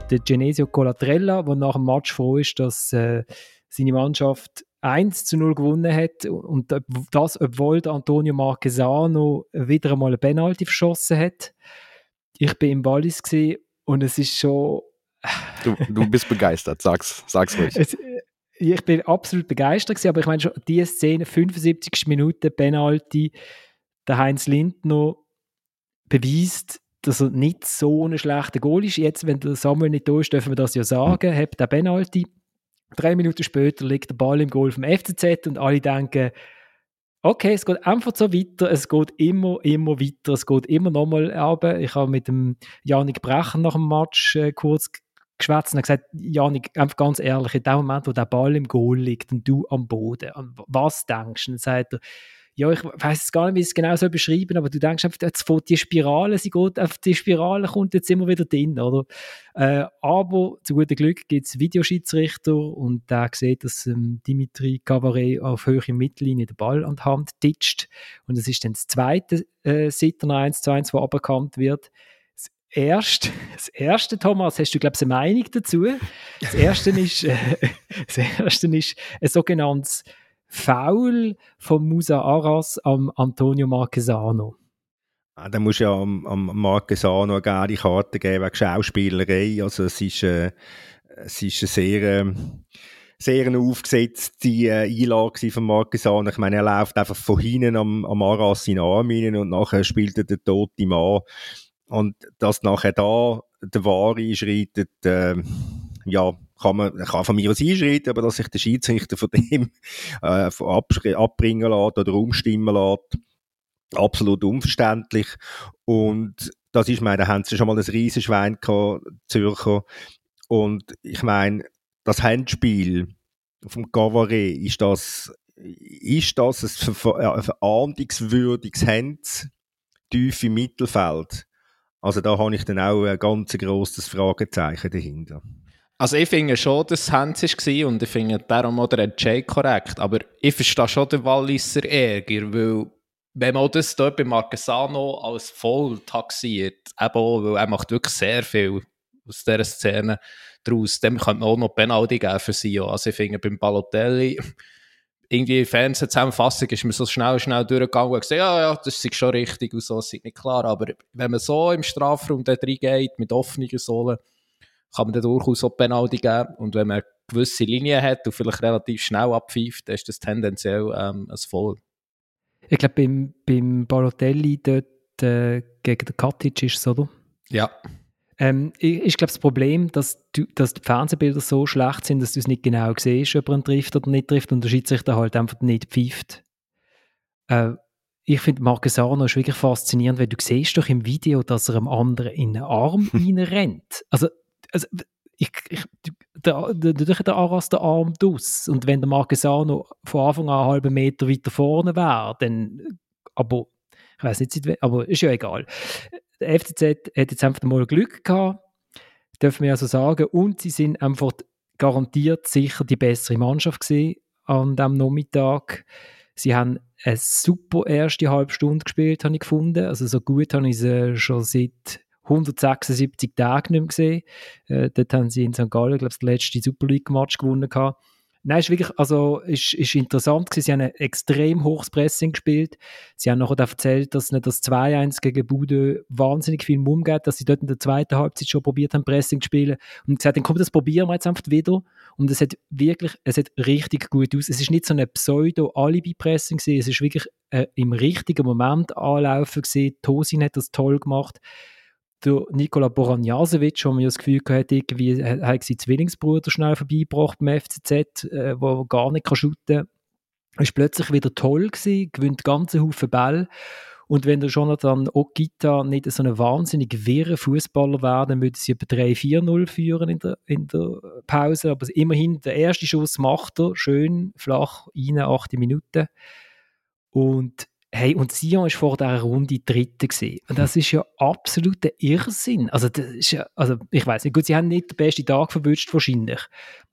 Der Genesio Colatrella, der nach dem Match froh ist, dass äh, seine Mannschaft 1 zu 0 gewonnen hat und das, obwohl Antonio Marquesano wieder einmal eine Penalty verschossen hat. Ich bin im Wallis und es ist schon Du, du bist begeistert, sag's, sag's ruhig. Es, ich bin absolut begeistert gewesen, aber ich meine schon, diese Szene, 75. Minute Penalty, der Heinz Lindner beweist, dass er nicht so ein schlechter Goal ist. Jetzt, wenn der Samuel nicht da ist, dürfen wir das ja sagen, hat der Penalty. Drei Minuten später liegt der Ball im Goal vom FCZ und alle denken, okay, es geht einfach so weiter, es geht immer, immer weiter, es geht immer nochmal runter. Ich habe mit dem Janik Brecher nach dem Match äh, kurz geschwätzt und gesagt, Janik, einfach ganz ehrlich, in dem Moment, wo der Ball im Goal liegt und du am Boden, an was denkst du? Und dann sagt er, ja, ich weiß jetzt gar nicht, wie ich es genau so beschreiben, aber du denkst einfach, jetzt fährt die Spirale, sie geht auf die Spirale, kommt jetzt immer wieder drin, oder? Äh, aber zu gutem Glück gibt es Videoschiedsrichter und der sieht, dass ähm, Dimitri Cavaret auf höhere Mittellinie den Ball an die Hand titscht und es ist dann das zweite äh, Sitter 1 zu 1, das aberkannt wird. Das erste, *laughs* das erste, Thomas, hast du, glaube ich, eine Meinung dazu? Das erste ist, äh, *laughs* das erste ist ein sogenanntes Foul von Musa Arras am Antonio Marquesano. Ah, Da muss ja am, am Marquesano eine gelbe Karte geben wegen Schauspielerei. Also es ist, äh, es ist eine sehr, äh, sehr eine aufgesetzte äh, Einlage von Marquesano. Ich meine, er läuft einfach von hinten am, am Aras in Arm rein und nachher spielt er den toten Mann. Und dass nachher da der Wahre einschreitet, äh, ja, kann man kann von mir aus einschreiten, aber dass sich der Schiedsrichter von dem *laughs* äh, abbringen lässt oder umstimmen lässt, absolut unverständlich. Und das ist, meine, da haben sie schon mal ein Riesenschwein gehabt, Zürcher. Und ich meine, das Handspiel vom Gavaret, ist das, ist das ein verahndungswürdiges Hand tief im Mittelfeld? Also da habe ich dann auch ein ganz grosses Fragezeichen dahinter. Also ich finde schon, dass es Hans war und ich finde darum auch der Entscheid korrekt. Aber ich verstehe schon den Walliser Ärger, weil wenn man das dort bei Marquesano als voll taxiert, eben auch, weil er macht wirklich sehr viel aus dieser Szene daraus, dann könnte man auch noch Penalty geben für sie. Also ich finde beim Balotelli, irgendwie Fernsehzusammenfassung ist mir so schnell, schnell durchgegangen und gesagt, ja, ja, das ist schon richtig und so, das ist nicht klar. Aber wenn man so im Strafraum da reingeht, mit offenen Sohlen, kann man dann durchaus auch Penalty geben. Und wenn man gewisse Linien hat und vielleicht relativ schnell abpfeift, dann ist das tendenziell ähm, ein Voll. Ich glaube, beim, beim Balotelli dort äh, gegen den Katic ist es, oder? Ja. Ähm, ich glaube, das Problem, dass, du, dass die Fernsehbilder so schlecht sind, dass du es nicht genau siehst, ob er ihn trifft oder nicht trifft und der Schiedsrichter halt einfach nicht pfeift. Äh, ich finde, Marquesano ist wirklich faszinierend, weil du siehst doch im Video, dass er einem anderen in den Arm *laughs* rennt. Also also, ich, ich, der, der, der, Aras der Arm aus. Und wenn der Marquesano von Anfang an einen halben Meter weiter vorne wäre, dann, aber, ich weiß nicht, aber ist ja egal. Der FCZ hat jetzt einfach mal Glück gehabt, dürfen wir also sagen, und sie sind einfach garantiert sicher die bessere Mannschaft gesehen an diesem Nachmittag. Sie haben eine super erste halbe Stunde gespielt, habe ich gefunden. Also so gut habe ich sie schon seit 176 Tage nicht mehr gesehen. Äh, dort haben sie in St. Gallen, glaube ich, den letzten Super League-Match gewonnen. Gehabt. Nein, ist wirklich, also, ist, ist interessant gewesen. Sie haben ein extrem hohes Pressing gespielt. Sie haben nachher erzählt, dass das 2-1 gegen Bude wahnsinnig viel Mumm geht, dass sie dort in der zweiten Halbzeit schon probiert haben, Pressing zu spielen. Und gesagt, dann komm, das probieren wir jetzt einfach wieder. Und es hat wirklich, es hat richtig gut aus. Es ist nicht so ein Pseudo-Alibi-Pressing. Es ist wirklich äh, im richtigen Moment anlaufen gewesen. Tosin hat das toll gemacht der Nikola Boranjasevic, wo man ja das Gefühl hatte, irgendwie hat seinen Zwillingsbruder schnell vorbeigebracht beim FCZ, äh, wo gar nicht shooten kann. Ist plötzlich wieder toll gewesen, gewinnt ganze Haufen Ball. Und wenn der Jonathan Okita nicht so ein wahnsinnig wirrer Fußballer wäre, dann würde sie etwa 3-4-0 führen in der, in der Pause. Aber immerhin, der erste Schuss macht er schön flach rein, 8 Minuten. Und Hey, und Sion war vor dieser Runde Dritte. Gewesen. Und das ist ja absoluter Irrsinn. Also, das ist ja, also ich weiß nicht, gut, sie haben nicht den besten Tag verwünscht, wahrscheinlich.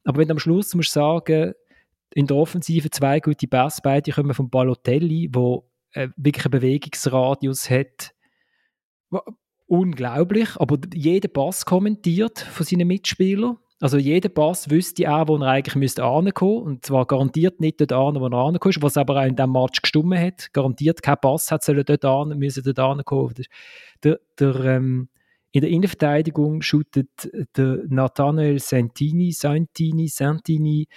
Aber wenn du am Schluss musst sagen, in der Offensive zwei gute Pässe, beide kommen von Balotelli, wo äh, wirklich einen Bewegungsradius hat. Unglaublich, aber jeder Pass kommentiert von seinen Mitspielern. Also jeder Pass wüsste auch, wo er eigentlich müsste ankommen und zwar garantiert nicht dort an, wo er ankommen ist, was aber auch in diesem Match gestummen hat. Garantiert kein Pass hat sollen dort an, müssen dort ankommen. Der, der, ähm, in der Innenverteidigung shootet der Nathanael Santini, Santini, Santini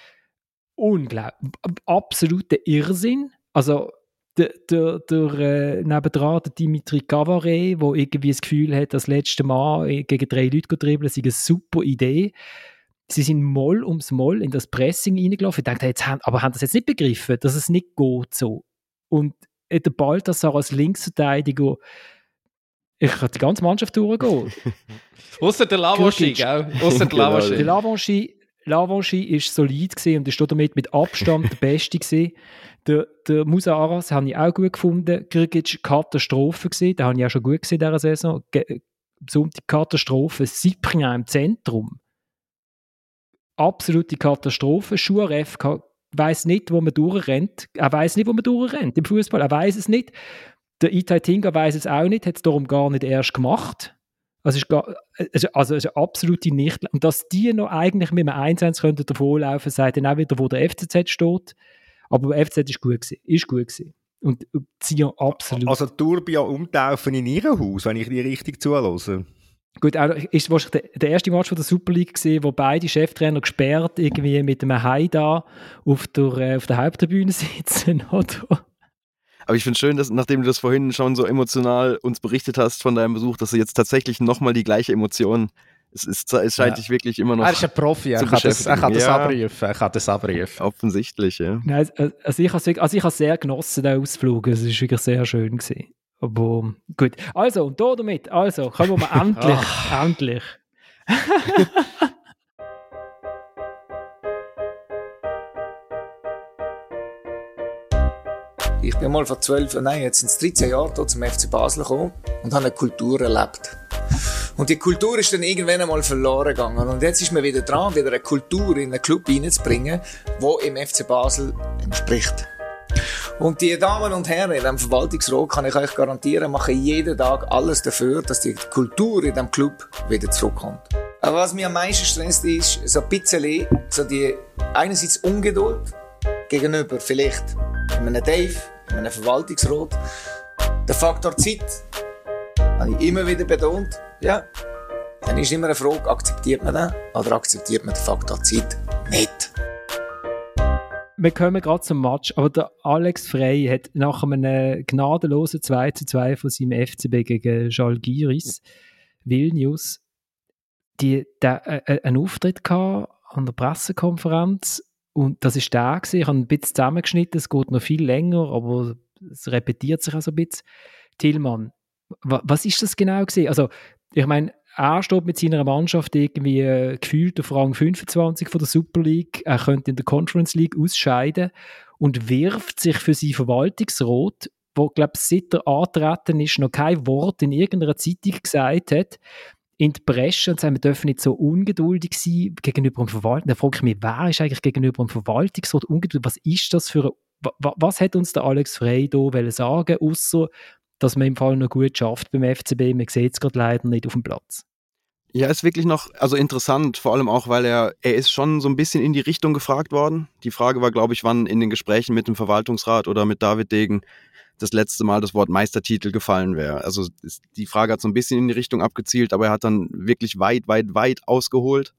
unglaublich, absoluter Irrsinn. Also der, der, der äh, nebendran, der Dimitri Cavare, der irgendwie das Gefühl hat, das letzte Mal gegen drei Leute dribbeln, sei eine super Idee. Sie sind Moll ums Moll in das Pressing reingelaufen. Ich dachte, jetzt haben, aber haben das jetzt nicht begriffen, dass es nicht geht so. Und der Balthasar als Linksverteidiger, ich kann die ganze Mannschaft durchgehen. *laughs* Außer der Lavoschi, gell? Außer der. *laughs* Der Lavoschi Lavanchy war solid und ist damit mit Abstand der *laughs* Beste. Gewesen. Der, der Musa Aras habe ich auch gut gefunden. Krigic Katastrophe gesehen, den habe ich auch schon gut gesehen in dieser Saison. Ge Sonntag Katastrophe. Cyprien im Zentrum. Absolute Katastrophe. Schuaref weiß nicht, wo man durchrennt. Er weiß nicht, wo man durchrennt im Fußball. Er weiß es nicht. Der Itai Tinga weiß es auch nicht, hat es darum gar nicht erst gemacht. Also es ist, gar, also es ist eine absolute Nicht. Und dass die noch eigentlich mit einem 1-1 könnten davonlaufen, sagt dann auch wieder, wo der FCZ steht. Aber der FCZ ist gut gewesen. Ist gut gewesen. Und Zion absolut. Also Turbia umtaufen in ihrem Haus, wenn ich die richtig zulasse. Gut, auch ist wahrscheinlich der, der erste Match von der Super League gesehen, wo beide Cheftrainer gesperrt irgendwie mit einem Hai da auf der, äh, auf der Haupttribüne sitzen, *laughs* oder? Aber ich finde schön, dass nachdem du das vorhin schon so emotional uns berichtet hast von deinem Besuch, dass du jetzt tatsächlich nochmal die gleiche Emotion es, ist, es scheint ja. dich wirklich immer noch. Er ist ein Profi, er kann, das, er kann das abrufen. Er kann das abrufen. Offensichtlich, ja. Nein, also, also ich habe also es sehr genossen, den Ausflug. Es war wirklich sehr schön. Gewesen. Aber gut. Also, und da damit, also, kommen wir *laughs* endlich, endlich. *laughs* bin mal vor zwölf, nein, jetzt sind es 13 Jahre hier zum FC Basel gekommen und habe eine Kultur erlebt. Und die Kultur ist dann irgendwann einmal verloren gegangen. Und jetzt ist man wieder dran, wieder eine Kultur in einen Club reinzubringen, wo im FC Basel entspricht. Und die Damen und Herren in diesem Verwaltungsrat, kann ich euch garantieren, machen jeden Tag alles dafür, dass die Kultur in diesem Club wieder zurückkommt. Aber was mir am meisten stresst, ist so ein bisschen so die einerseits Ungeduld gegenüber vielleicht einem Dave, einem Verwaltungsrat. Der Faktor Zeit habe ich immer wieder betont. Ja, dann ist immer eine Frage, akzeptiert man den oder akzeptiert man den Faktor Zeit nicht? Wir kommen gerade zum Match, aber der Alex Frey hat nach einem gnadenlosen 2 zu 2 von seinem FCB gegen Giris Vilnius die, der, äh, äh, einen Auftritt gehabt an der Pressekonferenz und das ist der gewesen. Ich habe ein bisschen zusammengeschnitten, es geht noch viel länger, aber es repetiert sich auch so ein bisschen. Tillmann, was ist das genau gewesen? Also, ich meine, er steht mit seiner Mannschaft irgendwie äh, gefühlt auf Rang 25 von der Super League. Er könnte in der Conference League ausscheiden und wirft sich für sein Verwaltungsrat, wo, glaube ich, seit er antreten ist, noch kein Wort in irgendeiner Zeitung gesagt hat, in die Bresche und sagen, wir dürfen nicht so ungeduldig sein gegenüber dem Verwaltung. Da frage ich mich, wer ist eigentlich gegenüber dem Verwaltungsrat ungeduldig? Was ist das für ein, was hat uns der Alex Frey hier sagen außer dass man im Fall noch gut schafft beim FCB. Man sieht es gerade leider nicht auf dem Platz. Ja, ist wirklich noch, also interessant, vor allem auch, weil er, er ist schon so ein bisschen in die Richtung gefragt worden. Die Frage war, glaube ich, wann in den Gesprächen mit dem Verwaltungsrat oder mit David Degen das letzte Mal das Wort Meistertitel gefallen wäre. Also die Frage hat so ein bisschen in die Richtung abgezielt, aber er hat dann wirklich weit, weit, weit ausgeholt.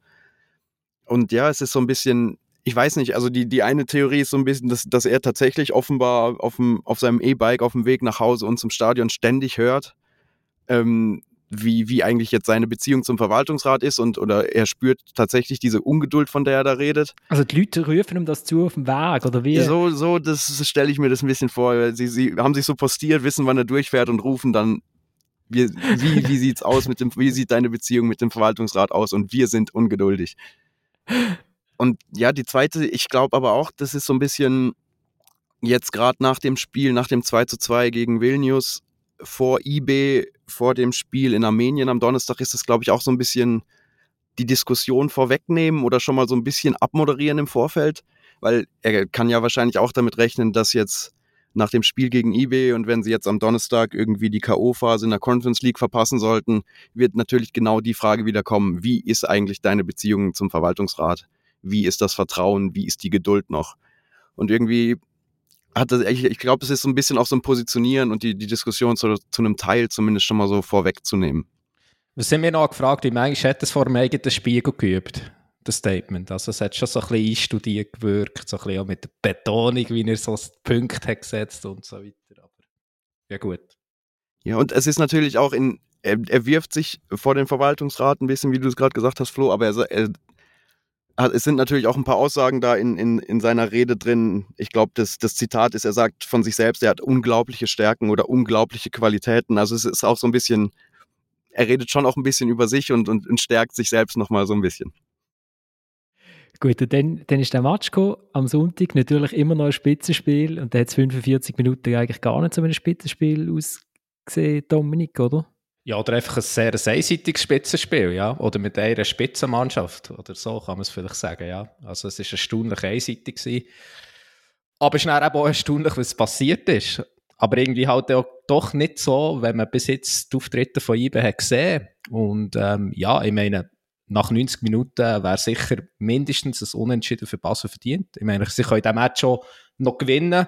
Und ja, es ist so ein bisschen, ich weiß nicht, also die, die eine Theorie ist so ein bisschen, dass, dass er tatsächlich offenbar auf, dem, auf seinem E-Bike auf dem Weg nach Hause und zum Stadion ständig hört, ähm, wie, wie eigentlich jetzt seine Beziehung zum Verwaltungsrat ist und oder er spürt tatsächlich diese Ungeduld, von der er da redet. Also die Leute rufen ihm das zu auf dem Weg, oder wie? So, so das stelle ich mir das ein bisschen vor. Sie, sie haben sich so postiert, wissen, wann er durchfährt und rufen dann, wie, wie, wie sieht's aus mit dem, wie sieht deine Beziehung mit dem Verwaltungsrat aus und wir sind ungeduldig. Und ja, die zweite, ich glaube aber auch, das ist so ein bisschen jetzt gerade nach dem Spiel, nach dem 2 zu 2 gegen Vilnius, vor eBay, vor dem Spiel in Armenien am Donnerstag ist das, glaube ich, auch so ein bisschen die Diskussion vorwegnehmen oder schon mal so ein bisschen abmoderieren im Vorfeld, weil er kann ja wahrscheinlich auch damit rechnen, dass jetzt nach dem Spiel gegen eBay und wenn sie jetzt am Donnerstag irgendwie die K.O.-Phase in der Conference League verpassen sollten, wird natürlich genau die Frage wieder kommen, wie ist eigentlich deine Beziehung zum Verwaltungsrat? Wie ist das Vertrauen? Wie ist die Geduld noch? Und irgendwie hat das, ich, ich glaube, es ist so ein bisschen auch so ein Positionieren und die, die Diskussion zu, zu einem Teil zumindest schon mal so vorwegzunehmen. Was sind wir noch gefragt, wie manchmal hat es vor dem eigenen Spiegel geübt, das Statement? Also es hat schon so ein bisschen einstudiert gewirkt, so ein bisschen auch mit der Betonung, wie er so Punkte hat gesetzt und so weiter. Aber ja gut. Ja, und es ist natürlich auch in, er, er wirft sich vor den Verwaltungsrat ein bisschen, wie du es gerade gesagt hast, Flo, aber er, er es sind natürlich auch ein paar Aussagen da in, in, in seiner Rede drin. Ich glaube, das, das Zitat ist, er sagt von sich selbst, er hat unglaubliche Stärken oder unglaubliche Qualitäten. Also es ist auch so ein bisschen, er redet schon auch ein bisschen über sich und, und, und stärkt sich selbst nochmal so ein bisschen. Gut, und dann, dann ist der gekommen, am Sonntag natürlich immer noch ein Spitzenspiel und da hat es 45 Minuten eigentlich gar nicht so ein Spitzenspiel ausgesehen, Dominik, oder? Ja, oder einfach ein sehr einseitiges Spitzenspiel, ja. Oder mit einer Spitzenmannschaft. Oder so kann man es vielleicht sagen, ja. Also es war erstaunlich einseitig. Gewesen. Aber es ist dann auch erstaunlich, was passiert ist. Aber irgendwie halt auch doch nicht so, wenn man bis jetzt die Auftritte von IBE hat gesehen. Und ähm, ja, ich meine, nach 90 Minuten wäre sicher mindestens ein Unentschieden für Basel verdient. Ich meine, sie können diesen Match schon noch gewinnen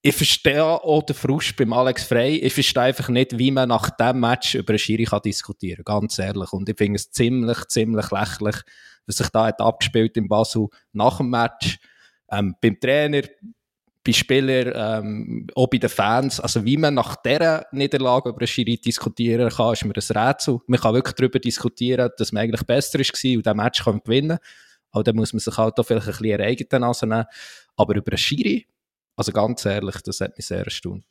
ich verstehe auch den Frust beim Alex Frey. Ich verstehe einfach nicht, wie man nach dem Match über eine Schiri kann diskutieren kann. Ganz ehrlich. Und ich finde es ziemlich, ziemlich lächerlich, was sich da hat abgespielt in Basel nach dem Match. Ähm, beim Trainer, bei Spielern, ähm, auch bei den Fans. Also, wie man nach dieser Niederlage über eine Schiri diskutieren kann, ist mir ein Rätsel. Man kann wirklich darüber diskutieren, dass man eigentlich besser war und das Match kann gewinnen. Aber dann muss man sich halt auch vielleicht ein bisschen eigene Nase nehmen. Aber über eine Schiri, also ganz ehrlich, das hat mich sehr erstaunt.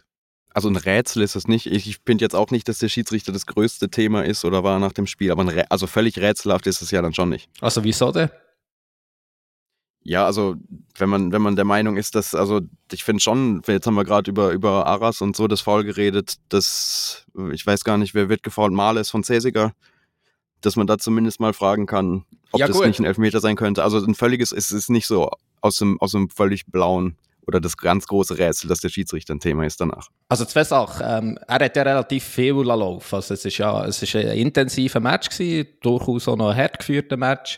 Also ein Rätsel ist es nicht. Ich finde jetzt auch nicht, dass der Schiedsrichter das größte Thema ist oder war nach dem Spiel, aber also völlig rätselhaft ist es ja dann schon nicht. Also wieso denn? Ja, also wenn man, wenn man der Meinung ist, dass, also ich finde schon, jetzt haben wir gerade über, über Aras und so das Foul geredet, dass, ich weiß gar nicht, wer wird gefault, Males von Cäsiger. dass man da zumindest mal fragen kann, ob Ja, das gut. nicht ein Elfmeter sein könnte. Also ein völliges, es ist nicht so aus dem, aus dem völlig blauen oder das ganz große Rätsel, dass der Schiedsrichter ein Thema ist danach. Also zwei Sachen. Ähm, er hat ja relativ viel laufen. Also es ist ja, es ist ein intensiver Match gewesen, durchaus auch noch ein hart geführter Match.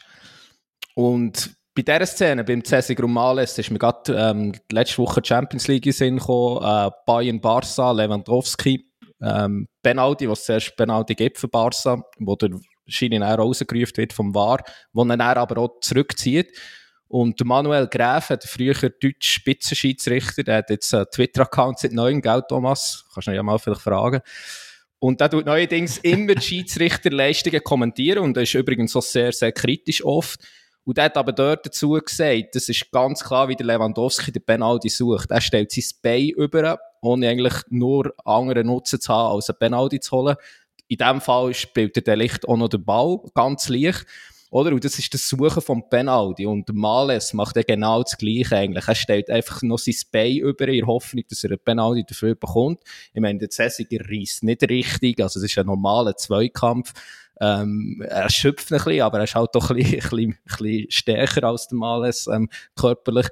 Und bei dieser Szene, beim Cesig Rumales, ist mir gerade ähm, letzte Woche Champions League in gekommen, äh, Bayern Barca, Lewandowski, ähm, Penalty, was zuerst Penalty gibt für Barca, wo der Schiene auch rausgerufen wird vom VAR, wo er aber auch zurückzieht. Und Manuel Gräf, hat früher deutscher Spitzenschiedsrichter, der hat jetzt einen Twitter-Account seit neuem, gell, Thomas? Kannst du ihn ja mal vielleicht fragen. Und der tut neuerdings *laughs* immer die Schiedsrichterleistungen kommentieren und er ist übrigens so sehr, sehr kritisch oft. Und er hat aber dort dazu gesagt, das ist ganz klar, wie der Lewandowski den Penalty sucht. Er stellt sein Bein über, ohne eigentlich nur anderen Nutzen zu haben, als einen Penalty zu holen. In diesem Fall spielt der Delicht auch noch den Ball, ganz leicht. Oder? Und das ist das Suchen vom Penalty. Und Males macht ja genau das Gleiche eigentlich. Er stellt einfach noch sein Bein über, in der Hoffnung, dass er einen Penalty dafür bekommt. Ich meine, der Cäsiger reisst nicht richtig. Also, es ist ein normaler Zweikampf. Ähm, er schöpft ein bisschen, aber er ist halt doch *laughs* ein bisschen, ein bisschen, stärker als der Males, ähm, körperlich.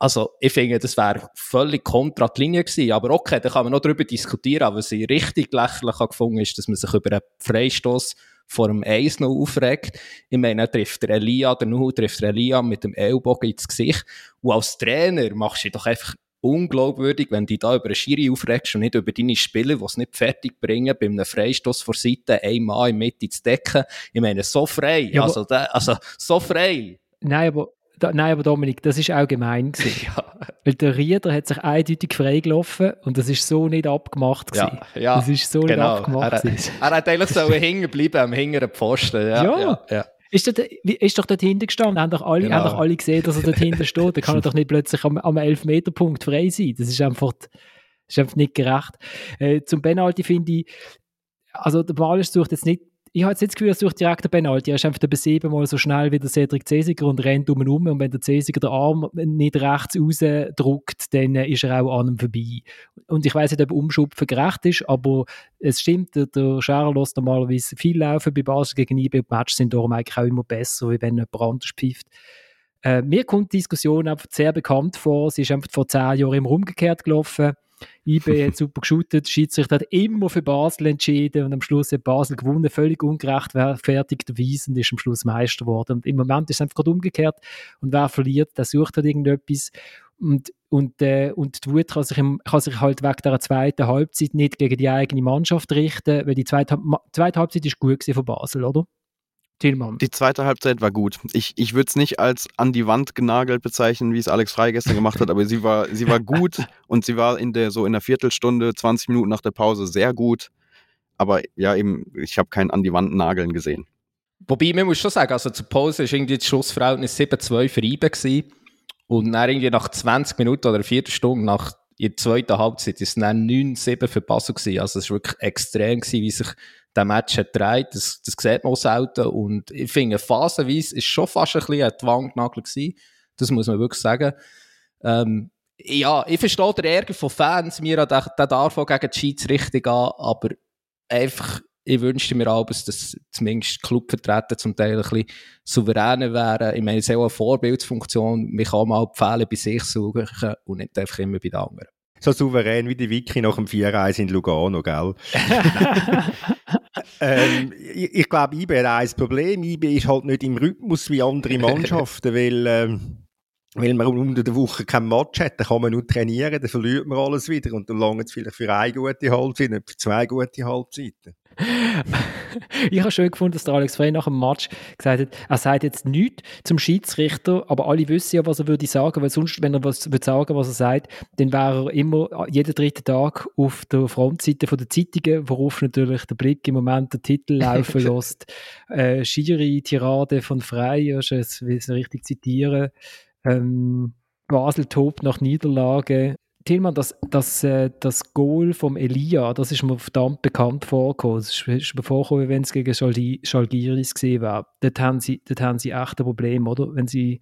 Also, ich finde, das wäre völlig kontra die Linie gewesen. Aber okay, da kann man noch darüber diskutieren. Aber was ich richtig lächerlich gefunden ist, dass man sich über einen Freistoß vor dem 1 noch aufregt. Ich meine, trifft der Elia, der Nuhu trifft der Elia mit dem Ellbogen ins Gesicht. Und als Trainer machst du dich doch einfach unglaubwürdig, wenn du dich da über einen Schiri aufregst und nicht über deine Spieler, die es nicht fertig bringen, bei einem Freistoß vor Seite einmal in Mitte zu decken. Ich meine, so frei. Ja, also, da, also, so frei. Nein, aber, da, nein, aber Dominik, das ist auch gemein *laughs* gewesen. Weil der Rieder hat sich eindeutig freigelaufen und das ist so nicht abgemacht gewesen. Ja, ja, das ist so nicht genau. abgemacht Er, gewesen. er hat eigentlich so hängen bleiben am hinteren Pfosten. Ja, Ja. ja, ja. Ist, dort, ist doch dort hinten gestanden, haben doch alle, Genau. haben doch alle gesehen, dass er dort hinten steht. Da kann er doch nicht plötzlich am, am 11-Meter-Punkt frei sein. Das ist einfach, das ist einfach nicht gerecht. Äh, zum Penalty finde ich, also der Balisch sucht jetzt nicht, ich habe jetzt nicht das Gefühl, er sucht direkt den Penalty. Er ist einfach eben siebenmal so schnell wie der Cedric Cesiger und rennt um ihn rum. Und wenn der Cesiger den Arm nicht rechts rausdrückt, dann äh, ist er auch an ihm vorbei. Und ich weiß nicht, ob Umschupfen gerecht ist, aber es stimmt, der, Scherer lässt normalerweise viel laufen bei Basel gegen IB die Matches sind darum eigentlich auch immer besser, wie wenn jemand anders pfeift. Äh, mir kommt die Diskussion einfach sehr bekannt vor. Sie ist einfach vor zehn Jahren immer umgekehrt gelaufen. IB hat super geshootet, Schiedsrichter hat immer für Basel entschieden und am Schluss hat Basel gewonnen, völlig ungerechtfertigterweise und ist am Schluss Meister geworden. Und im Moment ist es einfach gerade umgekehrt und wer verliert, der sucht halt irgendetwas. Und, und, äh, und die Wut kann sich, im, kann sich halt wegen der zweiten Halbzeit nicht gegen die eigene Mannschaft richten, weil die zweite, zweite Halbzeit ist gut von Basel, oder? Tillmann. Die zweite Halbzeit war gut. Ich, ich würde es nicht als an die Wand genagelt bezeichnen, wie es Alex Frey gestern gemacht hat, aber sie war, sie war gut *laughs* und sie war in der so in der Viertelstunde, 20 Minuten nach der Pause sehr gut. Aber ja, eben, ich habe kein an die Wand nageln gesehen. Wobei, man muss schon sagen, also zur Pause war irgendwie das Schlussverhältnis 7-2 für IBE gewesen. Und dann irgendwie nach 20 Minuten oder einer Viertelstunde nach in der zweiten Halbzeit ist es dann 9-7 für Basel gewesen. Also es war wirklich extrem gewesen, wie sich der Match hat gedreht. Das, das sieht man auch selten. Und ich finde, phasenweise ist schon fast ein bisschen ein Dwangnagel gewesen. Das muss man wirklich sagen. Ähm, ja, ich verstehe den Ärger von Fans. Mir hat der, darf auch gegen die Schiedsrichtung an, aber einfach, ich wünschte mir auch, dass zumindest Clubvertreter zum Teil ein bisschen souveräner wären. Ich meine, es ist auch eine Vorbildsfunktion. Man kann mal die Fehler bei sich suchen und nicht einfach immer bei den anderen. So souverän wie die Wiki nach dem 4-1 in Lugano, gell? *laughs* ähm, ich, ich glaube, IB hat ein Problem. IB ist halt nicht im Rhythmus wie andere *laughs* Mannschaften, weil, ähm, weil man unter der Woche kein Match hat. Dann kann man nur trainieren, dann verliert man alles wieder und dann langt es vielleicht für eine gute Halbzeit, nicht für zwei gute Halbzeiten. *laughs* ich habe schön gefunden, dass der Alex Frey nach dem Match gesagt hat, er sagt jetzt nichts zum Schiedsrichter, aber alle wissen ja, was er würde sagen, weil sonst, wenn er was würde sagen, was er sagt, dann wäre er immer jeden dritten Tag auf der Frontseite von der Zeitungen, worauf natürlich der Blick im Moment den Titel laufen *laughs* lässt. äh, Schiri-Tirade von Frey, ich will es richtig zitieren. Ähm, Basel tobt nach Niederlage. Tillmann, das, das, äh, das Goal vom Elia, das ist mir verdammt bekannt vorgekommen. Es ist, mir vorgekommen, wenn es gegen Schaldi- Schalgiris gesehen wäre. Dort haben sie, dort haben sie echt ein Problem, oder? Wenn sie,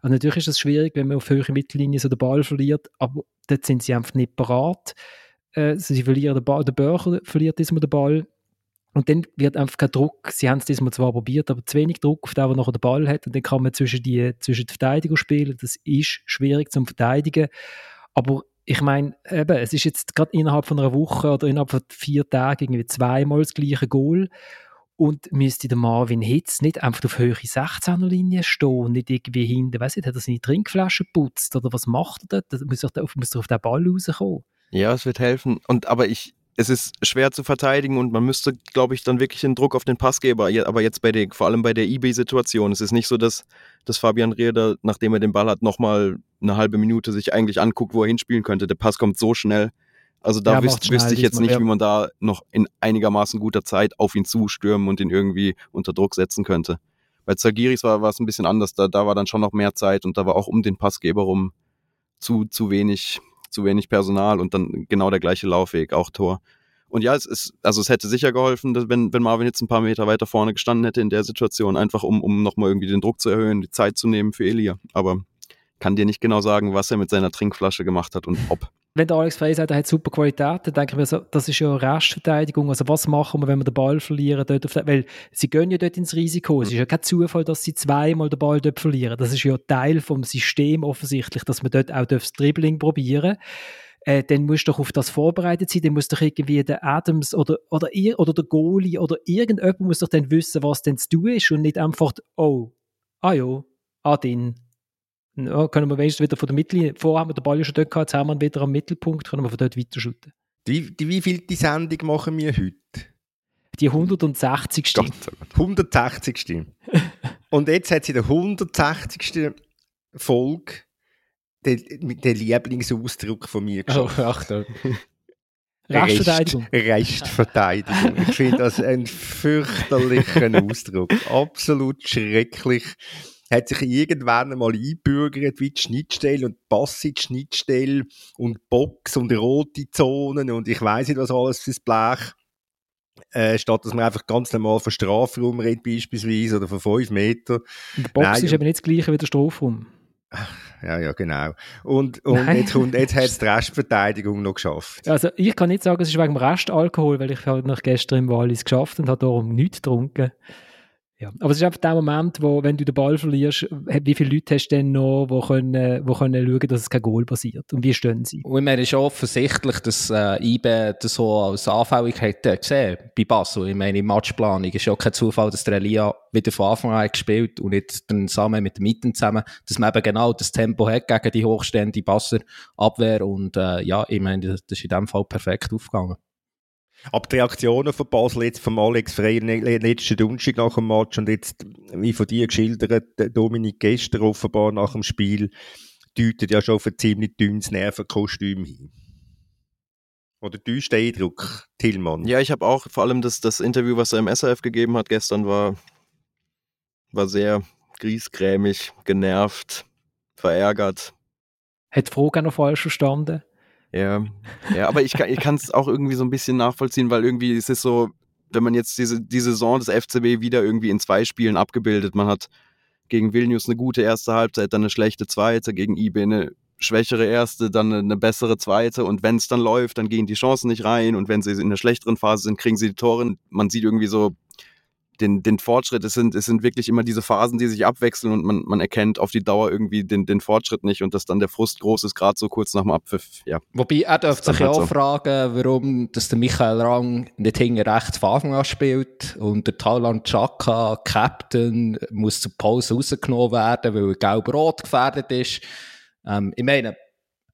also natürlich ist es schwierig, wenn man auf höhere Mittellinie so den Ball verliert, aber dort sind sie einfach nicht parat. Äh, sie verlieren den Ball, der Börcher verliert diesmal den Ball Und dann wird einfach kein Druck, sie haben es diesmal zwar probiert, aber zu wenig Druck auf den, der nachher den Ball hat. Und dann kann man zwischen die, zwischen die Verteidiger spielen. Das ist schwierig zum Verteidigen. Aber ich meine, eben, es ist jetzt gerade innerhalb von einer Woche oder innerhalb von vier Tagen irgendwie zweimal das gleiche Goal. Und müsste der Marvin Hitz nicht einfach auf höhere 16er Linie stehen, nicht irgendwie hinten, weißt du, hat er seine Trinkflasche putzt oder was macht er dort? Muss er muss er auf den Ball rauskommen? Ja, es wird helfen. Und aber ich, es ist schwer zu verteidigen und man müsste, glaube ich, dann wirklich den Druck auf den Passgeber. Aber jetzt bei der, vor allem bei der eBay-Situation, es ist nicht so, dass, dass Fabian Rieder, nachdem er den Ball hat, nochmal eine halbe Minute sich eigentlich anguckt, wo er hinspielen könnte. Der Pass kommt so schnell. Also da ja, wüsste, wüsste ich jetzt nicht, wie man da noch in einigermaßen guter Zeit auf ihn zustürmen und ihn irgendwie unter Druck setzen könnte. Bei Zagiris war, war es ein bisschen anders. Da, da war dann schon noch mehr Zeit und da war auch um den Passgeber rum zu, zu wenig zu wenig Personal und dann genau der gleiche Laufweg, auch Tor. Und ja, es ist, also es hätte sicher geholfen, dass, wenn, wenn Marvin jetzt ein paar Meter weiter vorne gestanden hätte in der Situation, einfach um, um nochmal irgendwie den Druck zu erhöhen, die Zeit zu nehmen für Elia. Aber kann dir nicht genau sagen, was er mit seiner Trinkflasche gemacht hat und ob wenn der Alex Frey sagt, er hat super Qualität, dann denke ich mir so, das ist ja Restverteidigung. Also was machen wir, wenn wir den Ball verlieren? Dort auf weil sie gehen ja dort ins Risiko. Es ist ja kein Zufall, dass sie zweimal den Ball dort verlieren. Das ist ja Teil vom System offensichtlich, dass man dort auch das Dribbling probieren äh, dann musst du doch auf das vorbereitet sein, dann muss doch irgendwie der Adams oder, oder, ihr, oder der Goalie oder irgendjemand muss doch dann wissen, was denn zu tun ist und nicht einfach, oh, ah ja, Adin, ja, können wir wenigstens wieder von der Mittellinie, vorher haben wir den Ball schon dort gehabt, jetzt haben wir ihn wieder am Mittelpunkt, können wir von dort weiter shooten. Die, die, wie viel die Sendung machen wir heute? Die 160. Gott, 160. *laughs* Und jetzt hat sie der 160. Folge den, den Lieblingsausdruck von mir oh, geschafft. Oh, Achtung. *laughs* Restverteidigung. *laughs* Restverteidigung. Ich finde das einen fürchterlichen Ausdruck. Absolut schrecklich hat sich irgendwann einmal einbürgert wie die Schnittstelle und Pass in die Schnittstelle und Box und rote Zonen und ich weiß nicht was alles fürs Blech. Äh, statt dass man einfach ganz normal von Strafraum redet beispielsweise oder von 5 Meter. Und die Box Nein, ist eben nicht das gleiche wie der Strafraum. Ja, ja, genau. Und, und jetzt, jetzt hat es die *laughs* Restverteidigung noch geschafft. Also ich kann nicht sagen, es ist wegen dem Restalkohol, weil ich habe noch gestern im Wallis geschafft und habe darum nichts getrunken. Ja, aber es ist einfach der Moment, wo, wenn du den Ball verlierst, wie viele Leute hast du denn noch, die können, wo können schauen, dass es kein Goal passiert? Und wie stehen sie? Und ich meine, es ist offensichtlich, dass äh, IBE das so als Anfälligkeit äh, gesehen bei Basel. Ich meine, in Matchplanung ist ja auch kein Zufall, dass der Elia wieder von Anfang an gespielt und nicht dann zusammen mit den Mitten zusammen, dass man eben genau das Tempo hat gegen die hochstehende Basser Abwehr und äh, ja, ich meine, das ist in dem Fall perfekt aufgegangen. Aber die Reaktionen von Basel jetzt von Alex Frey letzten Donnerstag nach dem Match und jetzt, wie von dir geschildert, Dominik gestern offenbar nach dem Spiel, deutet ja schon auf ein ziemlich dünnes Nervenkostüm hin. Oder täuscht der Eindruck, Tillmann? Ja, ich habe auch vor allem das, das Interview, was er im SRF gegeben hat gestern, war, war sehr griesgrämig, genervt, verärgert. Hat Froger noch falsch verstanden? Ja, ja aber ich kann es auch irgendwie so ein bisschen nachvollziehen, weil irgendwie ist es so, wenn man jetzt diese die Saison des FCB wieder irgendwie in zwei Spielen abgebildet, man hat gegen Vilnius eine gute erste Halbzeit, dann eine schlechte zweite, gegen IB eine schwächere erste, dann eine bessere zweite und wenn es dann läuft, dann gehen die Chancen nicht rein und wenn sie in der schlechteren Phase sind, kriegen sie die Tore. Man sieht irgendwie so, den, den Fortschritt. Es sind, es sind wirklich immer diese Phasen, die sich abwechseln und man, man erkennt auf die Dauer irgendwie den, den Fortschritt nicht und dass dann der Frust groß ist, gerade so kurz nach dem Abpfiff. Ja. Wobei er dürfte sich ja auch so. fragen, warum dass der Michael Rang nicht hinten rechts von Anfang an spielt und der Talan Chaka, Captain, muss zur Pause rausgenommen werden, weil er gelb-rot gefährdet ist. Ähm, ich meine,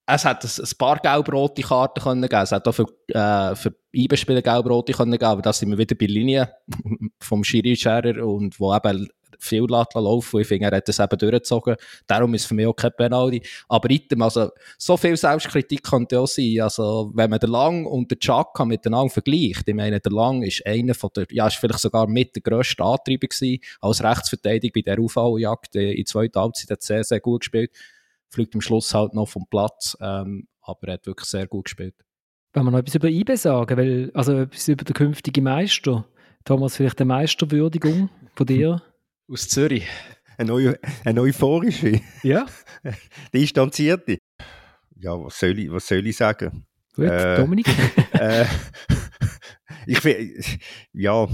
es hat ein, paar gelb-rote Karten können geben. Es hat auch für, äh, für IB-Spieler gelb-rote können geben, aber das sind wir wieder bei Linie *laughs* vom Schiri-Scherer und wo eben viel laufen. Ich finde, er hat das eben durchgezogen. Darum ist für mich auch kein Penalty. Aber item, also, so viel Selbstkritik könnte auch sein. Also, wenn man den Lang und den Chaka miteinander vergleicht, ich meine, der Lang ist einer von der, ja, ist vielleicht sogar mit der grössten Antreiber gewesen, als Rechtsverteidiger bei der Aufholjagd. In der zweiten Halbzeit hat sehr, sehr gut gespielt fliegt am Schluss halt noch vom Platz, ähm, aber er hat wirklich sehr gut gespielt. Wenn wir noch etwas über IBE sagen, weil, also etwas über den künftigen Meister. Thomas, vielleicht eine Meisterwürdigung von dir? *laughs* Aus Zürich. Eine, neue, eine euphorische. *laughs* Ja. *laughs* Distanzierte. Ja, was soll ich, was soll ich sagen? Gut, äh, Dominik. äh, ich finde, ja,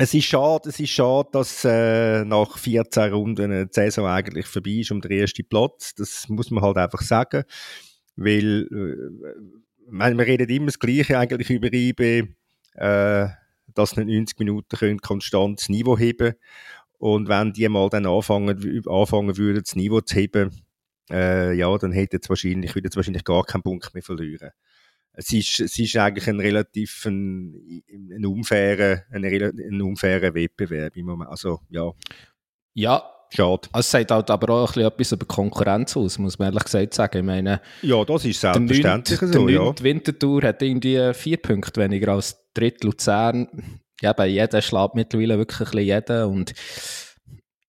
es ist schade, es ist schade, dass äh, nach 14 Runden die Saison eigentlich vorbei ist um den ersten Platz. Das muss man halt einfach sagen, weil äh, wir reden immer das Gleiche eigentlich über IB, äh, dass nicht 90 Minuten können konstantes Niveau heben und wenn die mal dann anfangen, anfangen würden, das Niveau zu heben, äh, ja, dann hätte es wahrscheinlich, würde es wahrscheinlich gar keinen Punkt mehr verlieren es ist, es ist eigentlich ein relativ ein, ein, unfairer, ein, ein unfairer Wettbewerb im Moment. Also, ja. Ja. Schade. Es sagt halt aber auch ein etwas über Konkurrenz aus, muss man ehrlich gesagt sagen. Ich meine, ja, das ist selbstverständlich der 9, so, der ja. Die Wintertour hat irgendwie vier Punkte weniger als Dritt Luzern. Ja, bei jedem schlägt mittlerweile wirklich ein bisschen jeder und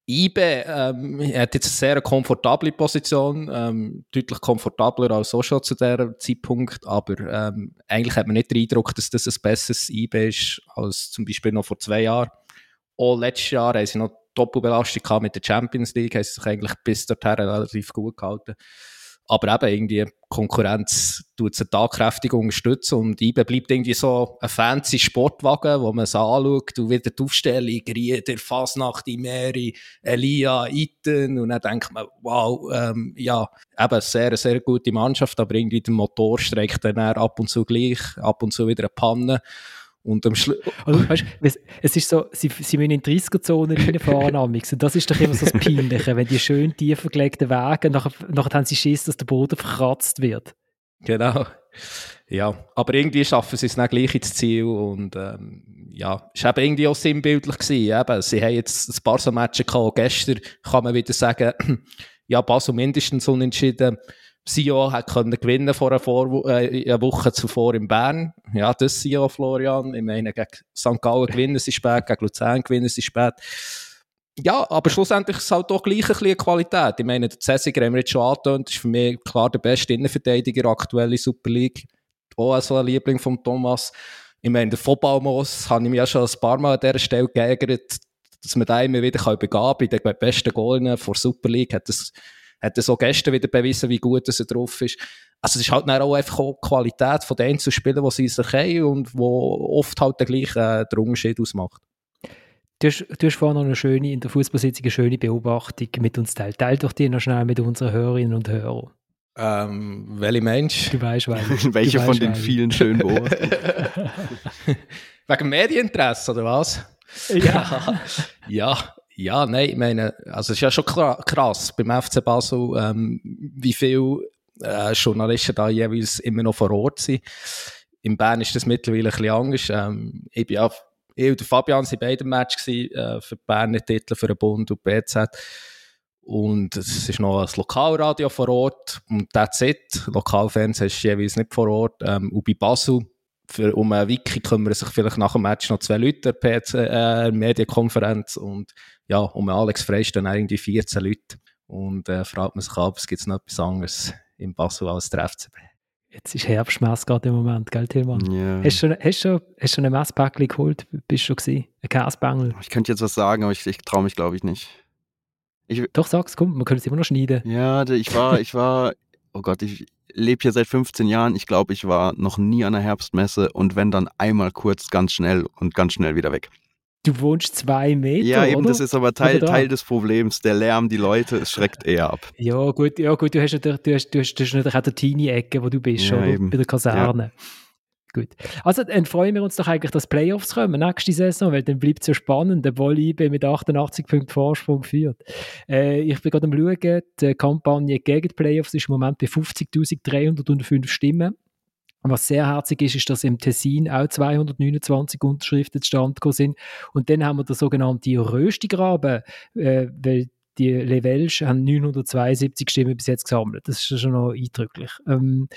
IBE ähm, hat jetzt eine sehr komfortable Position, ähm, deutlich komfortabler als auch schon zu diesem Zeitpunkt, aber ähm, eigentlich hat man nicht den Eindruck, dass das ein besseres IBE ist als zum Beispiel noch vor zwei Jahren. Auch letztes Jahr haben sie noch Doppelbelastung mit der Champions League, haben sie sich eigentlich bis dorthin relativ gut gehalten. Aber eben irgendwie Konkurrenz tut sie tatkräftig unterstützen und IBE bleibt irgendwie so ein fancy Sportwagen, wo man es anschaut und wieder die Aufstellung, Rieder, Fasnacht, Imeri, Elia, Iten und dann denkt man, wow, ähm, ja, eben sehr, sehr gute Mannschaft, aber irgendwie der Motor streckt dann ab und zu gleich, ab und zu wieder eine Panne und am Schluss. Also, weißt, es ist so, sie, sie müssen in 30er-Zonen reinfahren. *laughs* und das ist doch immer so das Peinliche, wenn die schön tiefer gelegten Wege, nachher, nachher haben sie Schiss, dass der Boden verkratzt wird. Genau. Ja, aber irgendwie schaffen sie es nicht gleich ins Ziel und ähm, ja, es war eben irgendwie auch sinnbildlich gewesen. Eben, sie haben jetzt ein paar so Matches gehabt. Gestern kann man wieder sagen, *clears throat* ja, Basel mindestens unentschieden. Sio hat können gewinnen vor einer, vor äh, eine Woche zuvor in Bern. Ja, das Sio, Florian. Ich meine, gegen St. Gallen gewinnen sie spät, gegen Luzern gewinnen sie spät. Ja, aber schlussendlich ist es halt doch gleich ein bisschen Qualität. Ich meine, der Cäsiger haben wir jetzt schon angetönt, ist für mich klar der beste Innenverteidiger aktuell in Super League. Auch so ein Liebling von Thomas. Ich meine, der Footballmoos habe ich mir ja schon ein paar Mal an dieser Stelle geärgert, dass man da immer wieder übergeben kann. Bei den besten Goalen vor Super League hat das hat er so gestern wieder bewiesen, wie gut er drauf ist. Also es ist halt auch einfach auch die Qualität von den Einzelspielern, die sie sich haben und wo oft halt der gleiche äh, Unterschied ausmacht. Du hast, du hast vorhin noch eine schöne, in der Fußballsitzung eine schöne Beobachtung mit uns teilt. Teil doch die noch schnell mit unseren Hörerinnen und Hörern. Ähm, welche Mensch? Du weißt, weil. *laughs* Welche du von weißt, den weil. vielen schönen Beobachtungen? *laughs* Wegen Medieninteresse, oder was? Ja. *laughs* ja, ja, nein, ich meine, also es ist ja schon krass beim FC Basel, ähm, wie viele äh, Journalisten da jeweils immer noch vor Ort sind. In Bern ist das mittlerweile ein bisschen anders. Ähm, ich bin ja, ich und Fabian waren bei beiden Match gewesen, äh, für die Berner Titel, für den Bund und BZ. Und es ist noch ein Lokalradio vor Ort und that's it. Lokalfernsehen ist jeweils nicht vor Ort. Ähm, und bei Basel für, um einen Wiki kümmern sich vielleicht nach dem Match noch zwei Leute per äh, Medienkonferenz und ja, um Alex Frey stehen irgendwie 14 Leute und äh, fragt man sich ab, es gibt noch etwas anderes in Basel als der FCB. Jetzt ist Herbstmess gerade im Moment, gell, Tilman? Ja. Hast du schon, hast du schon, hast du schon ein Messpäckchen geholt? Bist du schon gewesen? Ein Käsebängel? Ich könnte jetzt was sagen, aber ich, ich traue mich, glaube ich, nicht. Ich, Doch, sag's, komm, man könnte es immer noch schneiden. ja, ich war, ich war, oh Gott, ich lebe hier seit 15 Jahren. Ich glaube, ich war noch nie an einer Herbstmesse und wenn dann einmal kurz, ganz schnell und ganz schnell wieder weg. Du wohnst zwei Meter, Ja, eben, oder? das ist aber Teil? Teil des Problems. Der Lärm, die Leute, es schreckt eher ab. Ja, gut, ja, gut du, hast, ja- du, hast, du, hast, du hast natürlich auch die Teenie-Ecke, wo du bist, Ja, oder? eben. Bei der Kaserne. Gut. Also, dann freuen wir uns doch eigentlich, dass Playoffs kommen nächste Saison, weil dann bleibt es ja spannend, obwohl IB mit 88 Punkten Vorsprung führt. Äh, ich bin gerade am Schauen, die Kampagne gegen die Playoffs ist im Moment bei 50.305 Stimmen. Was sehr herzig ist, ist, dass im Tessin auch 229 Unterschriften zustande gekommen sind. Und dann haben wir den sogenannten Röstigraben, äh, weil die Levelsch haben 972 Stimmen bis jetzt gesammelt. Das ist schon noch eindrücklich. Ähm,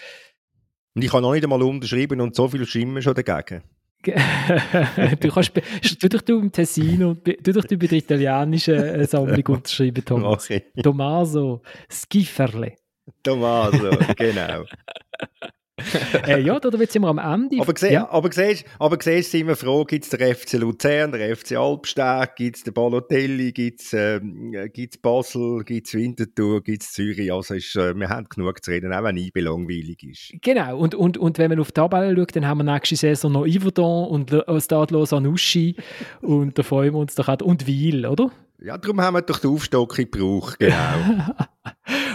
Und ich habe noch nicht einmal unterschrieben und so viele Stimmen schon dagegen. *laughs* du kannst, tu dich du im Tessin und tu dich du bei der italienischen äh, Sammlung *laughs* unterschreiben, Thomas. Okay. Tommaso Schifferle. Tommaso, genau. *laughs* *laughs* äh, ja, da wird sind wir am Ende. Aber, siehst, ja. aber, siehst, aber siehst, sind wir froh, gibt es den FC Luzern, den FC Albstag, gibt es den Balotelli, gibt es ähm, gibt's Basel, gibt es Winterthur, gibt es Zürich. Also ist, äh, wir haben genug zu reden, auch wenn IB langweilig ist. Genau, und, und, und wenn man auf die Tabelle schaut, dann haben wir nächste Saison noch Yverdon und Stade Lausanne Uschi und da freuen wir uns doch auch. Und Wiel, oder? Ja, darum haben wir doch die Aufstockung gebraucht, genau. *laughs*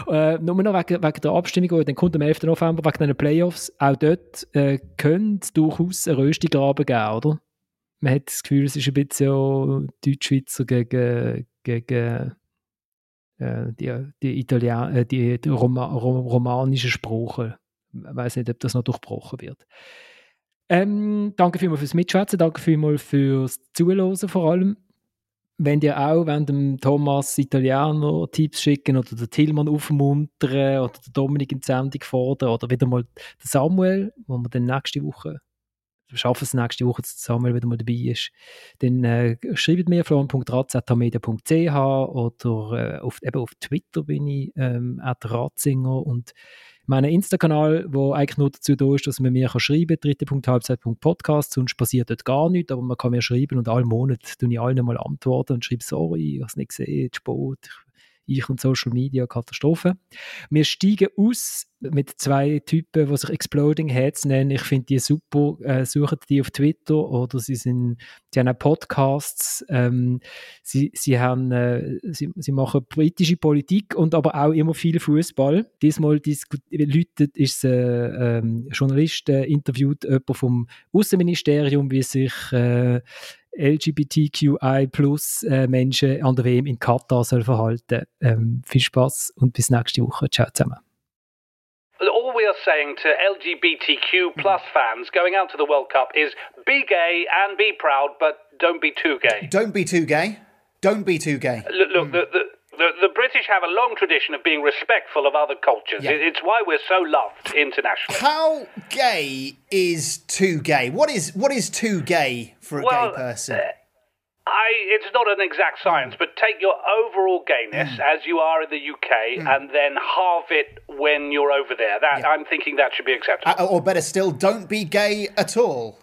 äh, nur noch wegen, wegen der Abstimmung, die dann kommt am 11. November, wegen den Playoffs, auch dort äh, könnte durchaus eine Röstigraben geben, oder? Man hat das Gefühl, es ist ein bisschen Deutschschweizer gegen, gegen äh, die, die, Italien äh, die, die Roma romanische Sprache. Ich weiß nicht, ob das noch durchbrochen wird. Ähm, danke vielmals fürs Mitschwätzen, danke vielmals fürs Zuhören vor allem wenn ihr auch wenn dem Thomas Italiano Tipps schicken oder den Tillmann aufmuntern oder den Dominik in die Sendung fordern oder wieder mal den Samuel, wo wir dann nächste Woche schaffen es nächste Woche, dass Samuel wieder mal dabei ist, dann äh, schreibt mir florian.ratz.media.ch oder äh, auf, eben auf Twitter bin ich ähm, Ratzinger und meinen Insta-Kanal, wo eigentlich nur dazu da ist, dass man mir schreiben kann, dritte.halbzeit.podcast, sonst passiert dort gar nichts, aber man kann mir schreiben und alle Monate tue ich allen mal antworten und schreibe, sorry, ich habe es nicht gesehen, Sport, ich und Social Media Katastrophe. Wir steigen aus mit zwei Typen, die sich Exploding Heads nennen. Ich finde die super. Äh, suchen die auf Twitter oder sie sind, die haben auch Podcasts. Ähm, sie, sie, haben, äh, sie, sie machen politische Politik und aber auch immer viel Fußball. Diesmal läutet ist ein äh, ähm, Journalist interviewt jemand vom Außenministerium, wie sich äh, LGBTQI plus äh, Menschen an der WM in Katar soll verhalten. Ähm, viel Spaß und bis nächste Woche. Ciao zusammen. All we are saying to LGBTQ plus fans going out to the World Cup is be gay and be proud, but don't be too gay. Don't be too gay. Don't be too gay. Look, look mm. the, the the, the, British have a long tradition of being respectful of other cultures. Yeah. It's why we're so loved internationally. How gay is too gay? What is what is too gay for a well, gay person? Uh, I, it's not an exact science, but take your overall gayness mm. as you are in the UK mm. and then halve it when you're over there. That yeah. I'm thinking that should be acceptable. Uh, or better still, don't be gay at all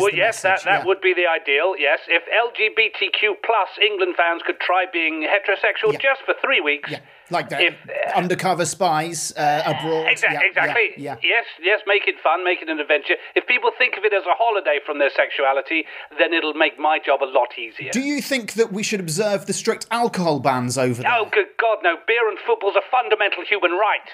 well, yes, message. that, that yeah. would be the ideal. Yes, if LGBTQ plus England fans could try being heterosexual yeah. just for three weeks. Yeah. Like that, if, uh, undercover spies uh, abroad. Exactly. exactly. Yeah, Yes, yes. Make it fun. Make it an adventure. If people think of it as a holiday from their sexuality, then it'll make my job a lot easier. Do you think that we should observe the strict alcohol bans over there? Oh, good God, no! Beer and football's a fundamental human right.